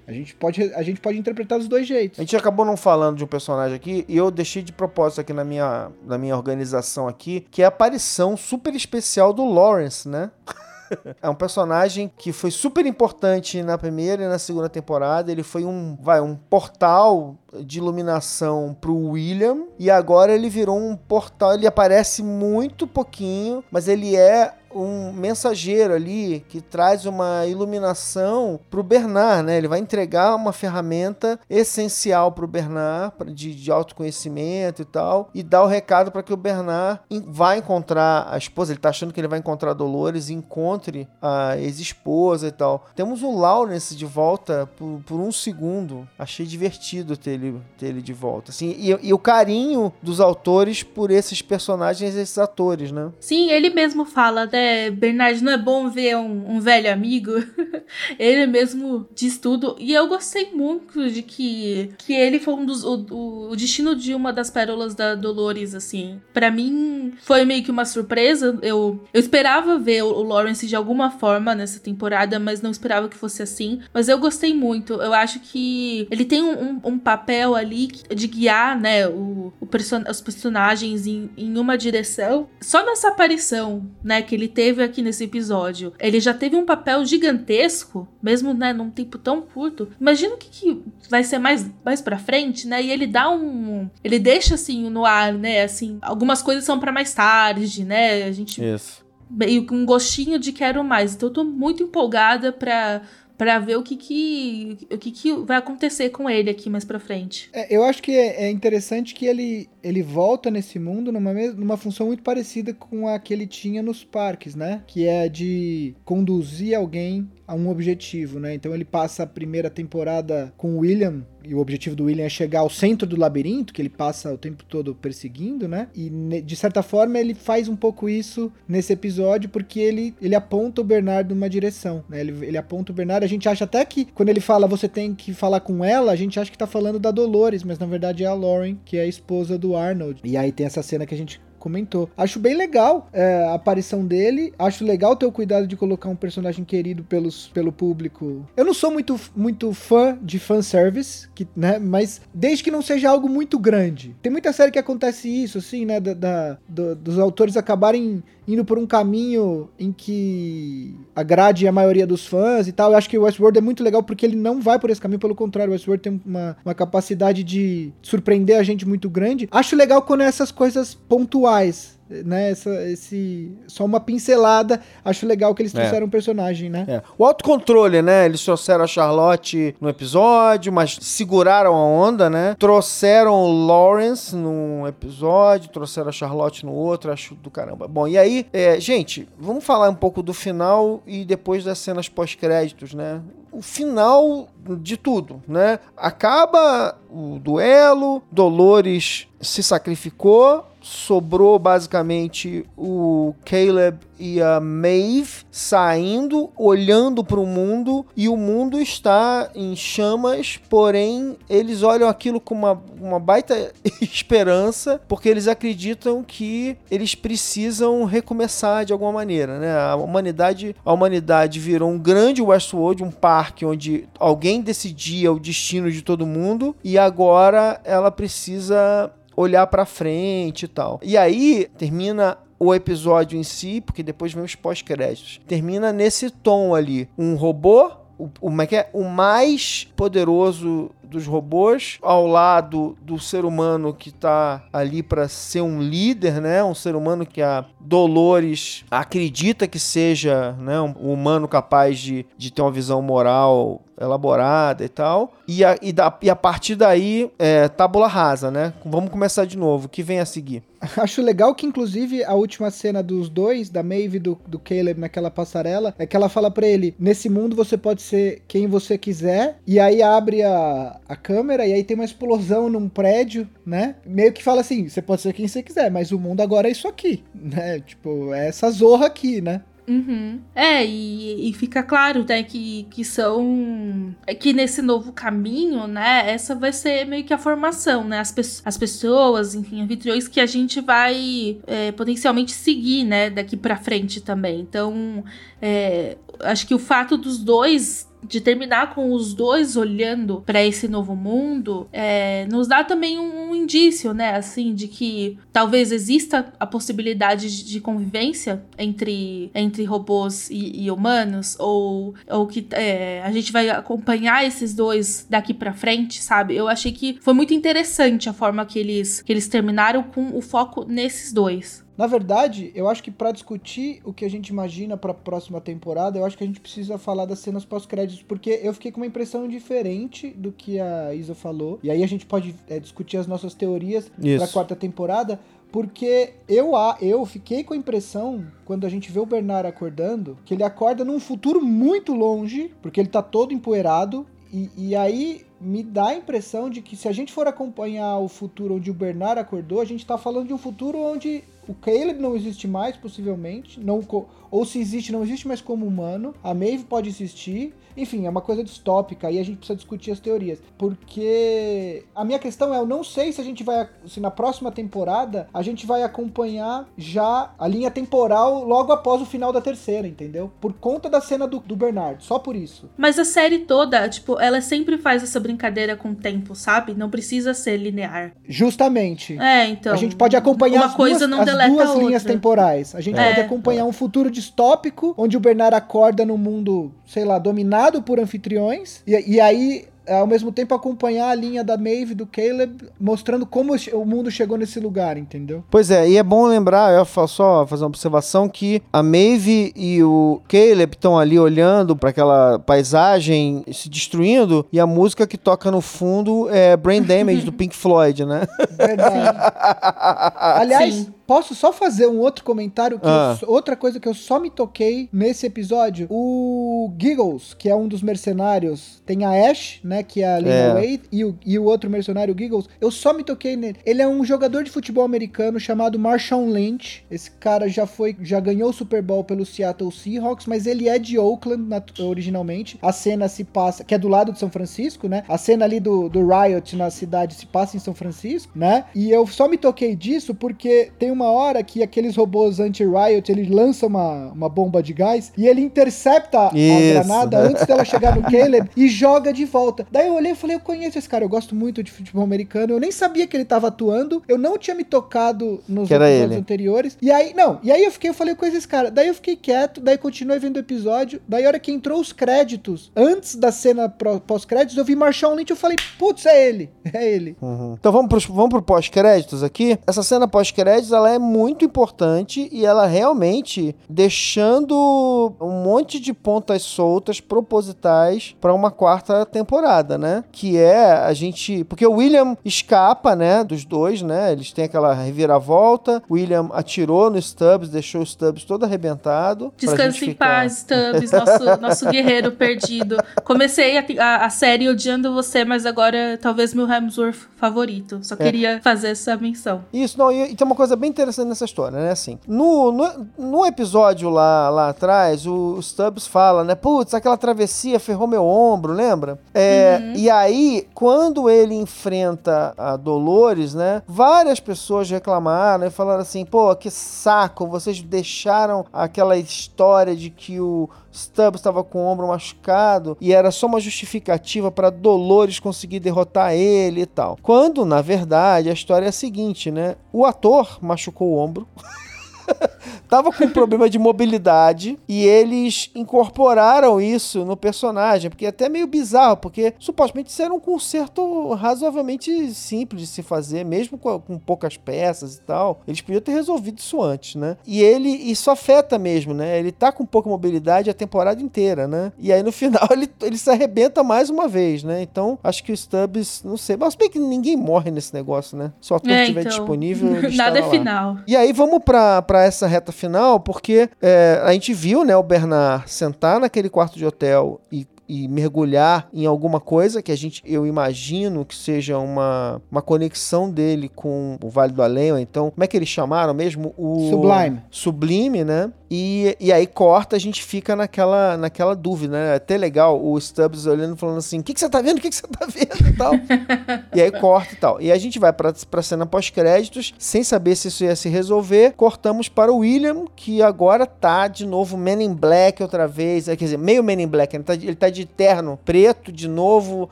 A gente, pode, a gente pode interpretar dos dois jeitos. A gente acabou não falando de um personagem aqui, e eu deixei de propósito aqui na minha, na minha organização aqui, que é a aparição super especial do Lawrence, né? é um personagem que foi super importante na primeira e na segunda temporada. Ele foi um, vai, um portal de iluminação pro William e agora ele virou um portal, ele aparece muito pouquinho, mas ele é um mensageiro ali que traz uma iluminação para o Bernard, né? Ele vai entregar uma ferramenta essencial para o Bernard de, de autoconhecimento e tal, e dá o recado para que o Bernard vá encontrar a esposa. Ele está achando que ele vai encontrar Dolores e encontre a ex-esposa e tal. Temos o Lawrence de volta por, por, um segundo. Achei divertido ter ele, ter ele de volta. Assim, e, e o carinho dos autores por esses personagens, esses atores, né? Sim, ele mesmo fala, né? É, Bernard, não é bom ver um, um velho amigo? ele mesmo diz tudo. E eu gostei muito de que, que ele foi um dos. O, o destino de uma das pérolas da Dolores, assim. para mim, foi meio que uma surpresa. Eu, eu esperava ver o, o Lawrence de alguma forma nessa temporada, mas não esperava que fosse assim. Mas eu gostei muito. Eu acho que ele tem um, um, um papel ali de guiar, né, o, o person os personagens em, em uma direção. Só nessa aparição, né, que ele teve aqui nesse episódio, ele já teve um papel gigantesco, mesmo né, num tempo tão curto. Imagina o que, que vai ser mais, mais pra frente, né? E ele dá um. Ele deixa assim no ar, né? Assim, algumas coisas são para mais tarde, né? A gente. Isso. Meio com um gostinho de quero mais. Então eu tô muito empolgada pra, para ver o que que, o que que vai acontecer com ele aqui mais para frente. É, eu acho que é, é, interessante que ele, ele volta nesse mundo numa, numa função muito parecida com a que ele tinha nos parques, né? Que é de conduzir alguém a um objetivo, né? Então ele passa a primeira temporada com o William e o objetivo do William é chegar ao centro do labirinto, que ele passa o tempo todo perseguindo, né? E de certa forma ele faz um pouco isso nesse episódio, porque ele, ele aponta o Bernardo numa direção, né? Ele, ele aponta o Bernardo, a gente acha até que quando ele fala você tem que falar com ela, a gente acha que tá falando da Dolores, mas na verdade é a Lauren, que é a esposa do Arnold. E aí tem essa cena que a gente comentou. Acho bem legal é, a aparição dele. Acho legal ter o cuidado de colocar um personagem querido pelos, pelo público. Eu não sou muito, muito fã de fanservice, que, né? Mas desde que não seja algo muito grande. Tem muita série que acontece isso, assim, né? Da, da do, dos autores acabarem indo por um caminho em que agrade a maioria dos fãs e tal. Eu acho que o Westworld é muito legal porque ele não vai por esse caminho, pelo contrário, o Westworld tem uma, uma capacidade de surpreender a gente muito grande. Acho legal quando essas coisas pontuais né, essa, esse, só uma pincelada. Acho legal que eles é. trouxeram é. um personagem, né? É. O autocontrole, né? Eles trouxeram a Charlotte no episódio, mas seguraram a onda, né? Trouxeram o Lawrence num episódio, trouxeram a Charlotte no outro, acho do caramba. Bom, e aí, é, gente, vamos falar um pouco do final e depois das cenas pós-créditos, né? O o final de tudo, né? Acaba o duelo, Dolores se sacrificou, sobrou basicamente o Caleb e a Maeve saindo, olhando para o mundo e o mundo está em chamas, porém eles olham aquilo com uma, uma baita esperança, porque eles acreditam que eles precisam recomeçar de alguma maneira, né? A humanidade, a humanidade virou um grande Westworld, um parque onde alguém decidia o destino de todo mundo e agora ela precisa olhar para frente e tal. E aí termina o episódio em si, porque depois vem os pós-créditos. Termina nesse tom ali, um robô o, o, é, é o mais poderoso dos robôs ao lado do ser humano que está ali para ser um líder, né? Um ser humano que a Dolores acredita que seja, né? Um humano capaz de, de ter uma visão moral elaborada e tal. E a, e, da, e a partir daí, é, tábula rasa, né? Vamos começar de novo. O que vem a seguir? Acho legal que, inclusive, a última cena dos dois, da Maeve e do, do Caleb naquela passarela, é que ela fala para ele: nesse mundo você pode ser quem você quiser. E aí abre a, a câmera e aí tem uma explosão num prédio, né? Meio que fala assim: você pode ser quem você quiser, mas o mundo agora é isso aqui, né? Tipo, é essa zorra aqui, né? Uhum. É, e, e, fica claro, né, que, que são. É que nesse novo caminho, né, essa vai ser meio que a formação, né? As, pe as pessoas, enfim, anfitriões que a gente vai é, potencialmente seguir, né, daqui pra frente também. Então, é, acho que o fato dos dois de terminar com os dois olhando para esse novo mundo, é, nos dá também um, um, indício, né, assim, de que talvez exista a possibilidade de, de convivência entre, entre robôs e, e, humanos, ou, ou que é, a gente vai acompanhar esses dois daqui para frente, sabe? Eu achei que foi muito interessante a forma que eles, que eles terminaram com o foco nesses dois. Na verdade, eu acho que para discutir o que a gente imagina para a próxima temporada, eu acho que a gente precisa falar das cenas pós-créditos, porque eu fiquei com uma impressão diferente do que a Isa falou. E aí a gente pode é, discutir as nossas teorias para a quarta temporada, porque eu, eu fiquei com a impressão, quando a gente vê o Bernard acordando, que ele acorda num futuro muito longe, porque ele tá todo empoeirado, e, e aí me dá a impressão de que se a gente for acompanhar o futuro onde o Bernard acordou, a gente tá falando de um futuro onde o Caleb não existe mais, possivelmente. Não, ou se existe, não existe mais como humano. A Maeve pode existir. Enfim, é uma coisa distópica e a gente precisa discutir as teorias. Porque a minha questão é, eu não sei se a gente vai, se na próxima temporada a gente vai acompanhar já a linha temporal logo após o final da terceira, entendeu? Por conta da cena do, do Bernard, só por isso. Mas a série toda, tipo, ela sempre faz essa brincadeira com o tempo, sabe? Não precisa ser linear. Justamente. É, então. A gente pode acompanhar uma coisa duas, não as duas linhas temporais. A gente é. pode acompanhar um futuro distópico onde o Bernard acorda no mundo, sei lá, dominado por anfitriões. E, e aí ao mesmo tempo acompanhar a linha da Maeve do Caleb, mostrando como o mundo chegou nesse lugar, entendeu? Pois é, e é bom lembrar, eu só fazer uma observação que a Maeve e o Caleb estão ali olhando para aquela paisagem se destruindo e a música que toca no fundo é Brain Damage do Pink Floyd, né? Verdade. Aliás, Sim. Posso só fazer um outro comentário? Ah. Eu, outra coisa que eu só me toquei nesse episódio. O Giggles, que é um dos mercenários, tem a Ash, né? Que é a Lena é. Wade, e o, e o outro mercenário, o Giggles. Eu só me toquei nele. Ele é um jogador de futebol americano chamado Marshawn Lynch. Esse cara já foi, já ganhou o Super Bowl pelo Seattle Seahawks, mas ele é de Oakland na, originalmente. A cena se passa, que é do lado de São Francisco, né? A cena ali do, do Riot na cidade se passa em São Francisco, né? E eu só me toquei disso porque tem uma uma hora que aqueles robôs anti-riot, ele lança uma, uma bomba de gás e ele intercepta Isso. a granada antes dela chegar no Caleb e joga de volta. Daí eu olhei e falei, eu conheço esse cara, eu gosto muito de futebol americano, eu nem sabia que ele tava atuando, eu não tinha me tocado nos episódios anteriores. E aí, não, e aí eu fiquei, eu falei, coisa esse cara. Daí eu fiquei quieto, daí continuei vendo o episódio, daí a hora que entrou os créditos, antes da cena pós-créditos, eu vi Marshall Lynch, eu falei, putz, é ele, é ele. Uhum. Então vamos pro, vamos pro pós-créditos aqui. Essa cena pós-créditos, ela é muito importante e ela realmente deixando um monte de pontas soltas propositais para uma quarta temporada. Temporada, né? Que é a gente. Porque o William escapa, né? Dos dois, né? Eles têm aquela reviravolta. O William atirou no Stubbs, deixou o Stubbs todo arrebentado. Descanse em ficar... paz, Stubbs, nosso, nosso guerreiro perdido. Comecei a, a, a, série odiando você, mas agora talvez meu Hemsworth favorito. Só é. queria fazer essa menção. Isso, não, e, e, tem uma coisa bem interessante nessa história, né? Assim, no, no, no episódio lá, lá atrás, o, o Stubbs fala, né? Putz, aquela travessia ferrou meu ombro, lembra? É, uhum. E aí, quando ele enfrenta a Dolores, né? Várias pessoas reclamaram e falaram assim: pô, que saco, vocês deixaram aquela história de que o Stubbs estava com o ombro machucado e era só uma justificativa para Dolores conseguir derrotar ele e tal. Quando, na verdade, a história é a seguinte, né? O ator machucou o ombro. tava com um problema de mobilidade e eles incorporaram isso no personagem, porque é até meio bizarro, porque supostamente isso era um concerto razoavelmente simples de se fazer, mesmo com, com poucas peças e tal. Eles podiam ter resolvido isso antes, né? E ele, isso afeta mesmo, né? Ele tá com pouca mobilidade a temporada inteira, né? E aí no final ele, ele se arrebenta mais uma vez, né? Então acho que o Stubbs, não sei, mas bem que ninguém morre nesse negócio, né? Se o ator é, estiver então, disponível. Nada é final. E aí vamos pra, pra essa reta final, porque é, a gente viu né, o Bernard sentar naquele quarto de hotel e e mergulhar em alguma coisa que a gente, eu imagino que seja uma, uma conexão dele com o Vale do Além, ou então, como é que eles chamaram mesmo? O Sublime. Sublime, né? E, e aí corta, a gente fica naquela, naquela dúvida, né? É até legal o Stubbs olhando falando assim: o que, que você tá vendo? O que, que você tá vendo? E tal. e aí corta e tal. E a gente vai pra, pra cena pós-créditos, sem saber se isso ia se resolver. Cortamos para o William, que agora tá de novo Men in Black outra vez. Quer dizer, meio Men in Black. Ele tá, ele tá de terno preto de novo,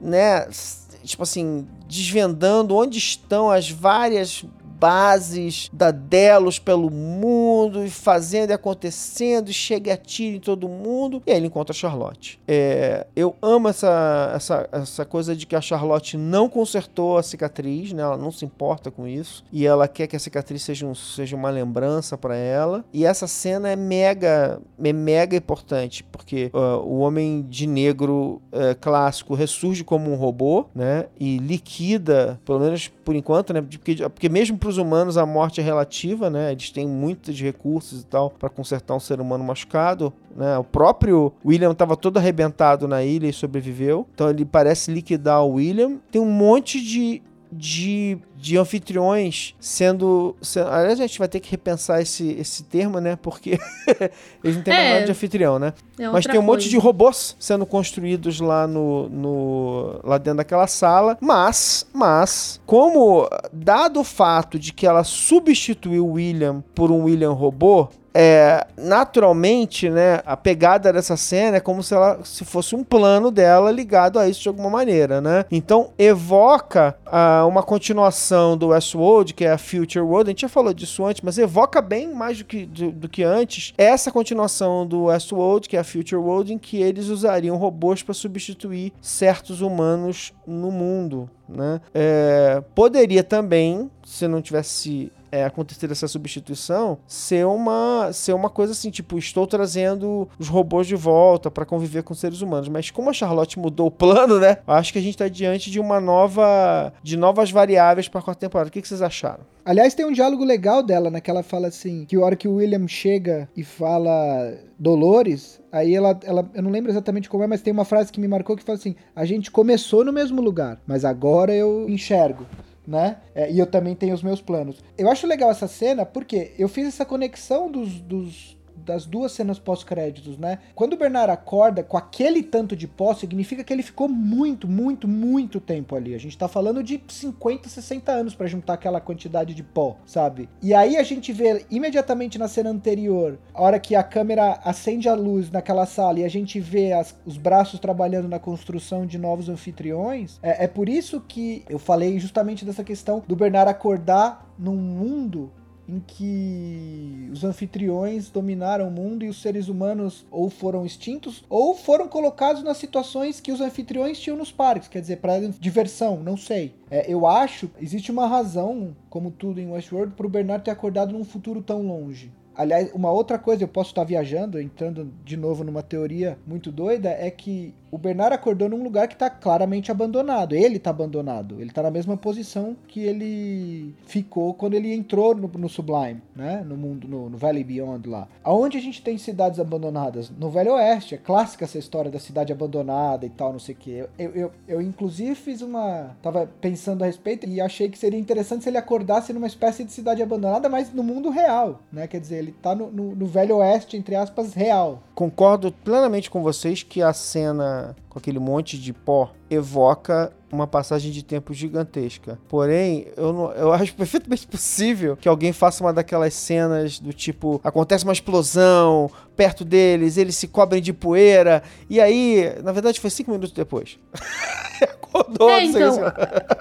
né? Tipo assim, desvendando onde estão as várias bases da Delos pelo mundo, e fazendo e acontecendo, e chega e atira em todo mundo, e aí ele encontra a Charlotte. É, eu amo essa, essa, essa coisa de que a Charlotte não consertou a cicatriz, né? ela não se importa com isso, e ela quer que a cicatriz seja, um, seja uma lembrança para ela, e essa cena é mega, é mega importante, porque uh, o Homem de Negro uh, clássico ressurge como um robô, né, e liquida, pelo menos por enquanto, né, porque, porque mesmo para os humanos a morte é relativa, né? Eles têm muitos recursos e tal para consertar um ser humano machucado, né? O próprio William estava todo arrebentado na ilha e sobreviveu. Então ele parece liquidar o William. Tem um monte de de, de anfitriões sendo, sendo. Aliás, a gente vai ter que repensar esse, esse termo, né? Porque eles não têm é, nada de anfitrião, né? É Mas tem um monte de robôs sendo construídos lá no, no. lá dentro daquela sala. Mas, mas, como dado o fato de que ela substituiu o William por um William robô, é, naturalmente, né, a pegada dessa cena é como se ela se fosse um plano dela ligado a isso de alguma maneira, né? Então evoca uh, uma continuação do Westworld, que é a Future World. A gente já falou disso antes, mas evoca bem mais do que, do, do que antes essa continuação do Westworld, que é a Future World, em que eles usariam robôs para substituir certos humanos no mundo, né? É, poderia também, se não tivesse é, acontecer essa substituição ser uma, ser uma coisa assim, tipo, estou trazendo os robôs de volta para conviver com seres humanos. Mas como a Charlotte mudou o plano, né? Acho que a gente está diante de uma nova. de novas variáveis para a quarta temporada. O que, que vocês acharam? Aliás, tem um diálogo legal dela, né? Ela fala assim: que a hora que o William chega e fala Dolores, aí ela, ela. Eu não lembro exatamente como é, mas tem uma frase que me marcou que fala assim: a gente começou no mesmo lugar, mas agora eu enxergo né? É, e eu também tenho os meus planos. Eu acho legal essa cena porque eu fiz essa conexão dos, dos das duas cenas pós-créditos, né? Quando o Bernard acorda com aquele tanto de pó, significa que ele ficou muito, muito, muito tempo ali. A gente tá falando de 50, 60 anos para juntar aquela quantidade de pó, sabe? E aí a gente vê imediatamente na cena anterior, a hora que a câmera acende a luz naquela sala e a gente vê as, os braços trabalhando na construção de novos anfitriões, é, é por isso que eu falei justamente dessa questão do Bernard acordar num mundo em que os anfitriões dominaram o mundo e os seres humanos ou foram extintos ou foram colocados nas situações que os anfitriões tinham nos parques, quer dizer, para diversão, não sei. É, eu acho existe uma razão, como tudo em Westworld, para o Bernard ter acordado num futuro tão longe. Aliás, uma outra coisa, eu posso estar viajando, entrando de novo numa teoria muito doida, é que o Bernard acordou num lugar que está claramente abandonado. Ele está abandonado. Ele está na mesma posição que ele ficou quando ele entrou no, no Sublime, né? No mundo, no, no, Valley Beyond lá. Aonde a gente tem cidades abandonadas? No Velho Oeste. É clássica essa história da cidade abandonada e tal, não sei o quê. Eu, eu, eu, inclusive, fiz uma. Tava pensando a respeito e achei que seria interessante se ele acordasse numa espécie de cidade abandonada, mas no mundo real, né? Quer dizer, ele está no, no, no Velho Oeste, entre aspas, real. Concordo plenamente com vocês que a cena com aquele monte de pó evoca uma passagem de tempo gigantesca. Porém, eu, não, eu acho perfeitamente possível que alguém faça uma daquelas cenas do tipo: acontece uma explosão perto deles, eles se cobrem de poeira, e aí, na verdade, foi cinco minutos depois. Acordou, é, então,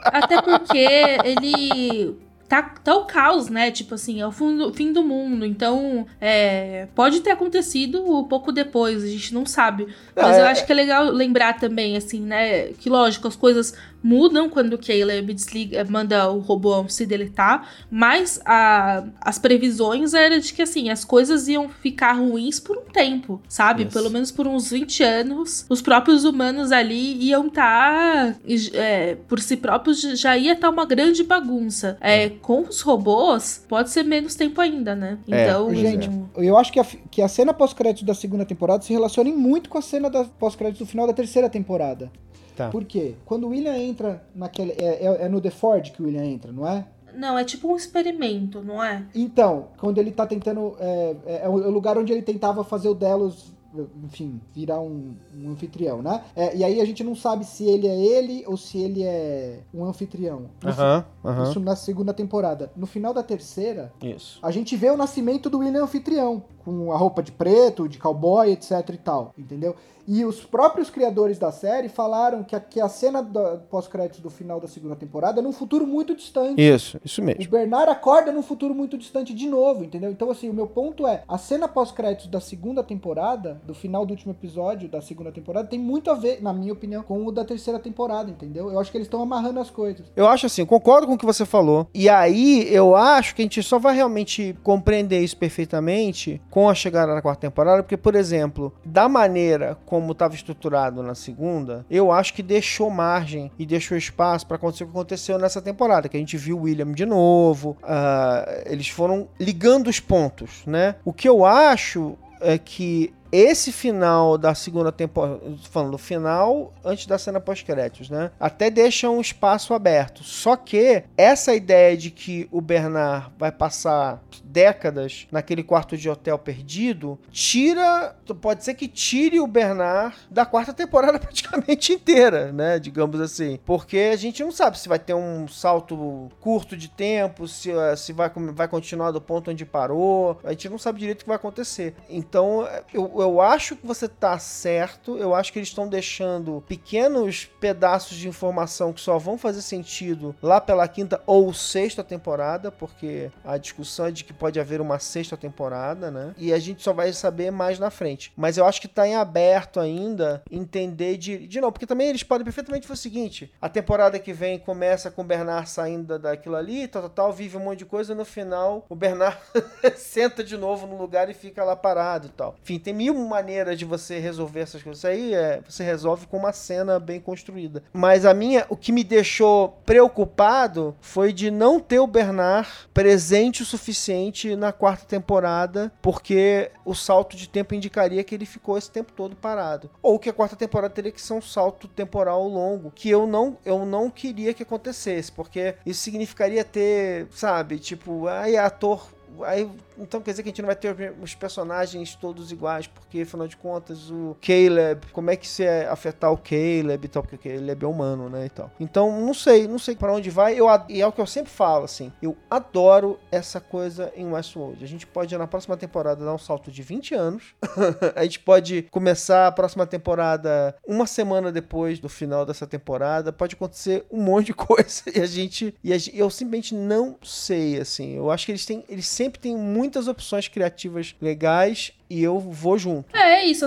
até porque ele tá, tá o caos, né? Tipo assim, é o fim do mundo. Então, é, pode ter acontecido um pouco depois, a gente não sabe. Mas é, eu acho que é legal lembrar também, assim, né? Que lógico, as coisas mudam quando o Caleb desliga, manda o robô se deletar, mas a, as previsões eram de que assim, as coisas iam ficar ruins por um tempo, sabe? Yes. Pelo menos por uns 20 anos. Os próprios humanos ali iam estar, tá, é, por si próprios, já ia estar tá uma grande bagunça. É, com os robôs, pode ser menos tempo ainda, né? É, então. Gente, eu acho que a, que a cena pós-crédito da segunda temporada se relaciona muito com a cena da pós-crédito do final da terceira temporada. Tá. Por quê? Quando o William entra naquele. É, é, é, no The Ford que o William entra, não é? Não, é tipo um experimento, não é? Então, quando ele tá tentando. É, é, é o lugar onde ele tentava fazer o Delos enfim, virar um, um anfitrião, né? É, e aí a gente não sabe se ele é ele ou se ele é um anfitrião. Isso, uh -huh. isso na segunda temporada. No final da terceira, isso. a gente vê o nascimento do William anfitrião, com a roupa de preto, de cowboy, etc e tal, entendeu? E os próprios criadores da série falaram que a, que a cena pós-créditos do final da segunda temporada é num futuro muito distante. Isso, isso mesmo. O Bernard acorda num futuro muito distante de novo, entendeu? Então, assim, o meu ponto é: a cena pós-créditos da segunda temporada, do final do último episódio da segunda temporada, tem muito a ver, na minha opinião, com o da terceira temporada, entendeu? Eu acho que eles estão amarrando as coisas. Eu acho assim, concordo com o que você falou. E aí, eu acho que a gente só vai realmente compreender isso perfeitamente com a chegada da quarta temporada, porque, por exemplo, da maneira como como estava estruturado na segunda, eu acho que deixou margem e deixou espaço para acontecer o que aconteceu nessa temporada, que a gente viu o William de novo, uh, eles foram ligando os pontos, né? O que eu acho é que esse final da segunda temporada, falando final antes da cena pós-créditos, né? Até deixa um espaço aberto. Só que essa ideia de que o Bernard vai passar décadas naquele quarto de hotel perdido, tira, pode ser que tire o Bernard da quarta temporada praticamente inteira, né? Digamos assim, porque a gente não sabe se vai ter um salto curto de tempo, se, se vai, vai continuar do ponto onde parou, a gente não sabe direito o que vai acontecer. Então, eu, eu acho que você tá certo, eu acho que eles estão deixando pequenos pedaços de informação que só vão fazer sentido lá pela quinta ou sexta temporada, porque a discussão é de que pode haver uma sexta temporada, né? E a gente só vai saber mais na frente. Mas eu acho que tá em aberto ainda entender de. De novo, porque também eles podem perfeitamente fazer o seguinte: a temporada que vem começa com o Bernard saindo daquilo ali, tal, tal, tal, vive um monte de coisa, e no final o Bernard senta de novo no lugar e fica lá parado e tal. Enfim, tem maneiras de você resolver essas coisas. Isso aí é, você resolve com uma cena bem construída. Mas a minha, o que me deixou preocupado foi de não ter o Bernard presente o suficiente na quarta temporada, porque o salto de tempo indicaria que ele ficou esse tempo todo parado. Ou que a quarta temporada teria que ser um salto temporal longo, que eu não, eu não queria que acontecesse, porque isso significaria ter, sabe, tipo, aí ator aí então quer dizer que a gente não vai ter os personagens todos iguais, porque afinal de contas o Caleb, como é que se é afetar o Caleb e tal, porque o Caleb é humano, né, e tal. Então, não sei, não sei para onde vai. Eu e é o que eu sempre falo assim, eu adoro essa coisa em Westworld. A gente pode na próxima temporada dar um salto de 20 anos. a gente pode começar a próxima temporada uma semana depois do final dessa temporada. Pode acontecer um monte de coisa e a gente e a, eu simplesmente não sei assim. Eu acho que eles têm eles sempre têm muito muitas opções criativas legais e eu vou junto. É, é isso.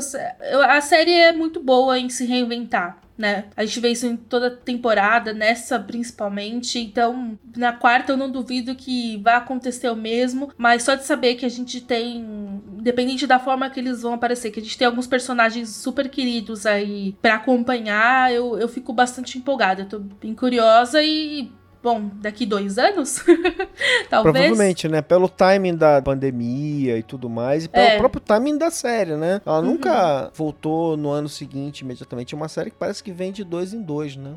A série é muito boa em se reinventar. Né? A gente vê isso em toda temporada, nessa principalmente. Então, na quarta eu não duvido que vai acontecer o mesmo, mas só de saber que a gente tem, independente da forma que eles vão aparecer, que a gente tem alguns personagens super queridos aí para acompanhar, eu, eu fico bastante empolgada. Eu tô bem curiosa e bom, daqui dois anos? Talvez. Provavelmente, né? Pelo timing da pandemia e tudo mais, e pelo é. próprio timing da série, né? Ela uhum. nunca voltou no ano seguinte imediatamente. É uma série que parece que vem de dois em dois, né?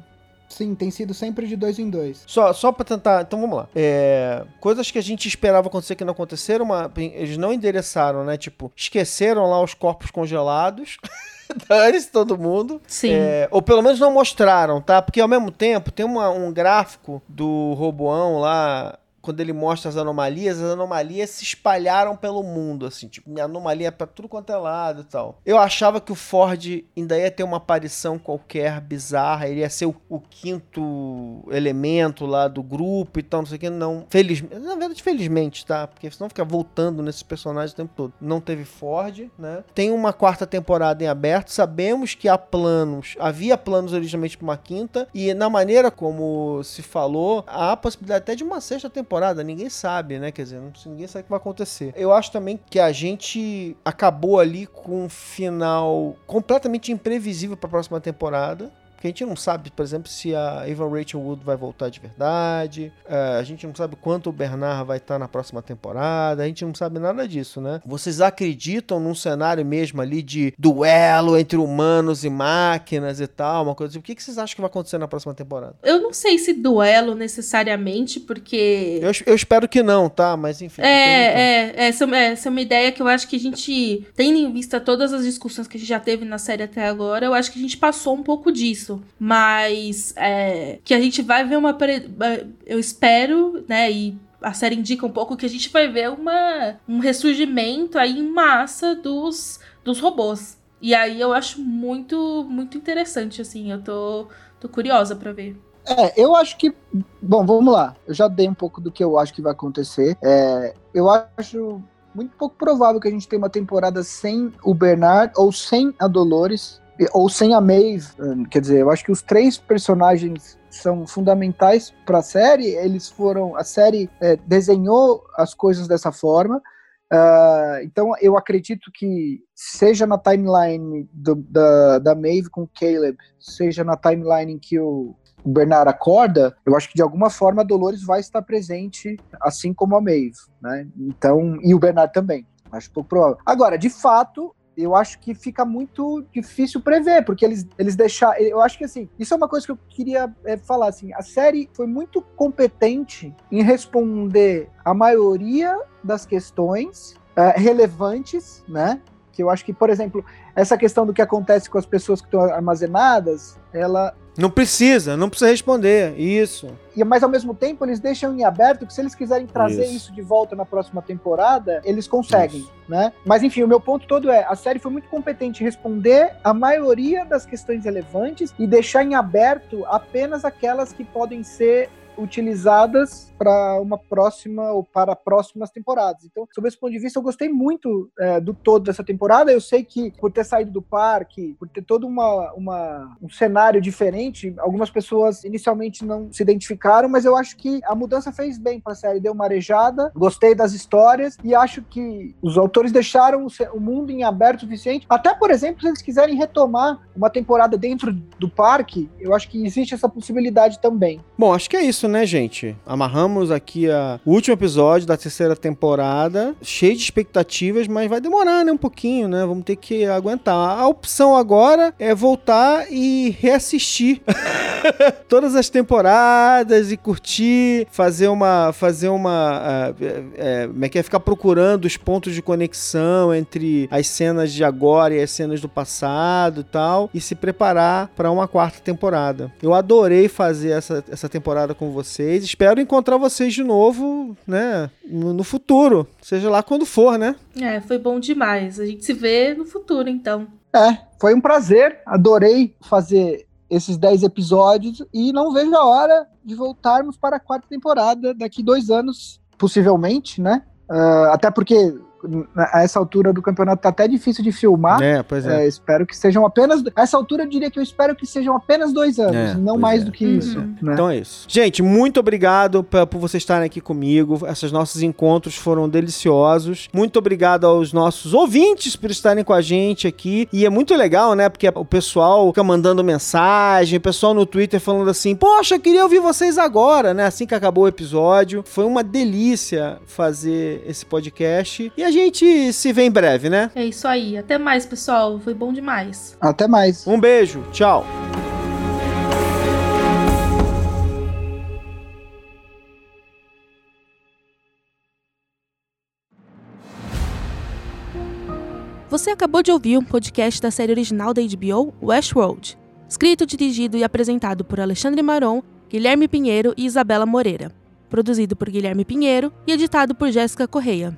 Sim, tem sido sempre de dois em dois. Só, só pra tentar. Então vamos lá. É, coisas que a gente esperava acontecer que não aconteceram, uma, eles não endereçaram, né? Tipo, esqueceram lá os corpos congelados. Dane-se todo mundo. Sim. É, ou pelo menos não mostraram, tá? Porque ao mesmo tempo tem uma, um gráfico do Roboão lá quando ele mostra as anomalias, as anomalias se espalharam pelo mundo, assim, tipo, anomalia pra tudo quanto é lado e tal. Eu achava que o Ford ainda ia ter uma aparição qualquer bizarra, ele ia ser o, o quinto elemento lá do grupo e tal, não sei o que, não. Felizmente, na verdade, felizmente, tá? Porque senão fica voltando nesses personagens o tempo todo. Não teve Ford, né? Tem uma quarta temporada em aberto, sabemos que há planos, havia planos originalmente pra uma quinta, e na maneira como se falou, há a possibilidade até de uma sexta temporada temporada, ninguém sabe, né? Quer dizer, ninguém sabe o que vai acontecer. Eu acho também que a gente acabou ali com um final completamente imprevisível para a próxima temporada. Porque a gente não sabe, por exemplo, se a Evan Rachel Wood vai voltar de verdade. Uh, a gente não sabe quanto o Bernard vai estar na próxima temporada. A gente não sabe nada disso, né? Vocês acreditam num cenário mesmo ali de duelo entre humanos e máquinas e tal? Uma coisa assim. O que, que vocês acham que vai acontecer na próxima temporada? Eu não sei se duelo necessariamente, porque. Eu, eu espero que não, tá? Mas enfim. É, é, essa, essa é uma ideia que eu acho que a gente, tendo em vista todas as discussões que a gente já teve na série até agora, eu acho que a gente passou um pouco disso isso, mas é, que a gente vai ver uma. Eu espero, né? E a série indica um pouco que a gente vai ver uma, um ressurgimento aí em massa dos, dos robôs. E aí eu acho muito, muito interessante, assim. Eu tô, tô curiosa para ver. É, eu acho que. Bom, vamos lá. Eu já dei um pouco do que eu acho que vai acontecer. É, eu acho muito pouco provável que a gente tenha uma temporada sem o Bernard ou sem a Dolores ou sem a Maeve. Hum, quer dizer, eu acho que os três personagens são fundamentais para a série. Eles foram. A série é, desenhou as coisas dessa forma. Uh, então eu acredito que seja na timeline do, da, da Maeve com o Caleb, seja na timeline em que o, Bernard acorda, eu acho que de alguma forma a Dolores vai estar presente, assim como a Maeve, né? Então, e o Bernard também. Acho pouco provável. Agora, de fato, eu acho que fica muito difícil prever, porque eles, eles deixaram. Eu acho que assim, isso é uma coisa que eu queria é, falar assim. A série foi muito competente em responder a maioria das questões é, relevantes, né? Que eu acho que, por exemplo, essa questão do que acontece com as pessoas que estão armazenadas, ela não precisa, não precisa responder. Isso. E, mas ao mesmo tempo eles deixam em aberto que se eles quiserem trazer isso, isso de volta na próxima temporada, eles conseguem, isso. né? Mas enfim, o meu ponto todo é, a série foi muito competente em responder a maioria das questões relevantes e deixar em aberto apenas aquelas que podem ser utilizadas para uma próxima ou para próximas temporadas. Então, sob esse ponto de vista, eu gostei muito é, do todo dessa temporada. Eu sei que por ter saído do parque, por ter todo uma, uma, um cenário diferente, algumas pessoas inicialmente não se identificaram, mas eu acho que a mudança fez bem para a série, deu uma arejada. Gostei das histórias e acho que os autores deixaram o mundo em aberto o suficiente. Até, por exemplo, se eles quiserem retomar uma temporada dentro do parque, eu acho que existe essa possibilidade também. Bom, acho que é isso, né, gente? Amarramos aqui a, o último episódio da terceira temporada, cheio de expectativas, mas vai demorar, né, um pouquinho, né? Vamos ter que aguentar. A opção agora é voltar e reassistir todas as temporadas e curtir, fazer uma, fazer uma, uh, é, como é que é, ficar procurando os pontos de conexão entre as cenas de agora e as cenas do passado e tal, e se preparar para uma quarta temporada. Eu adorei fazer essa, essa temporada com vocês. Espero encontrar vocês de novo, né, no, no futuro, seja lá quando for, né? É, foi bom demais. A gente se vê no futuro, então. É, foi um prazer. Adorei fazer esses 10 episódios e não vejo a hora de voltarmos para a quarta temporada daqui dois anos, possivelmente, né? Uh, até porque a essa altura do campeonato tá até difícil de filmar. É, pois é. É, espero que sejam apenas. A essa altura eu diria que eu espero que sejam apenas dois anos, É, não mais é. do que isso. Uhum. né? Então é isso. Gente, muito obrigado p- por vocês estarem aqui comigo. Esses nossos encontros foram deliciosos. Muito obrigado aos nossos ouvintes por estarem com a gente aqui. E é muito legal, né? Porque o pessoal fica mandando mensagem, o pessoal no Twitter falando assim: Poxa, queria ouvir vocês agora, né? Assim que acabou o episódio. Foi uma delícia fazer esse podcast. E a gente se vê em breve, né? É isso aí. Até mais, pessoal. Foi bom demais. Até mais. Um beijo, tchau. Você acabou de ouvir um podcast da série original da HBO, Westworld. Escrito, dirigido e apresentado por Alexandre Maron, Guilherme Pinheiro e Isabela Moreira. Produzido por Guilherme Pinheiro e editado por Jéssica Correia.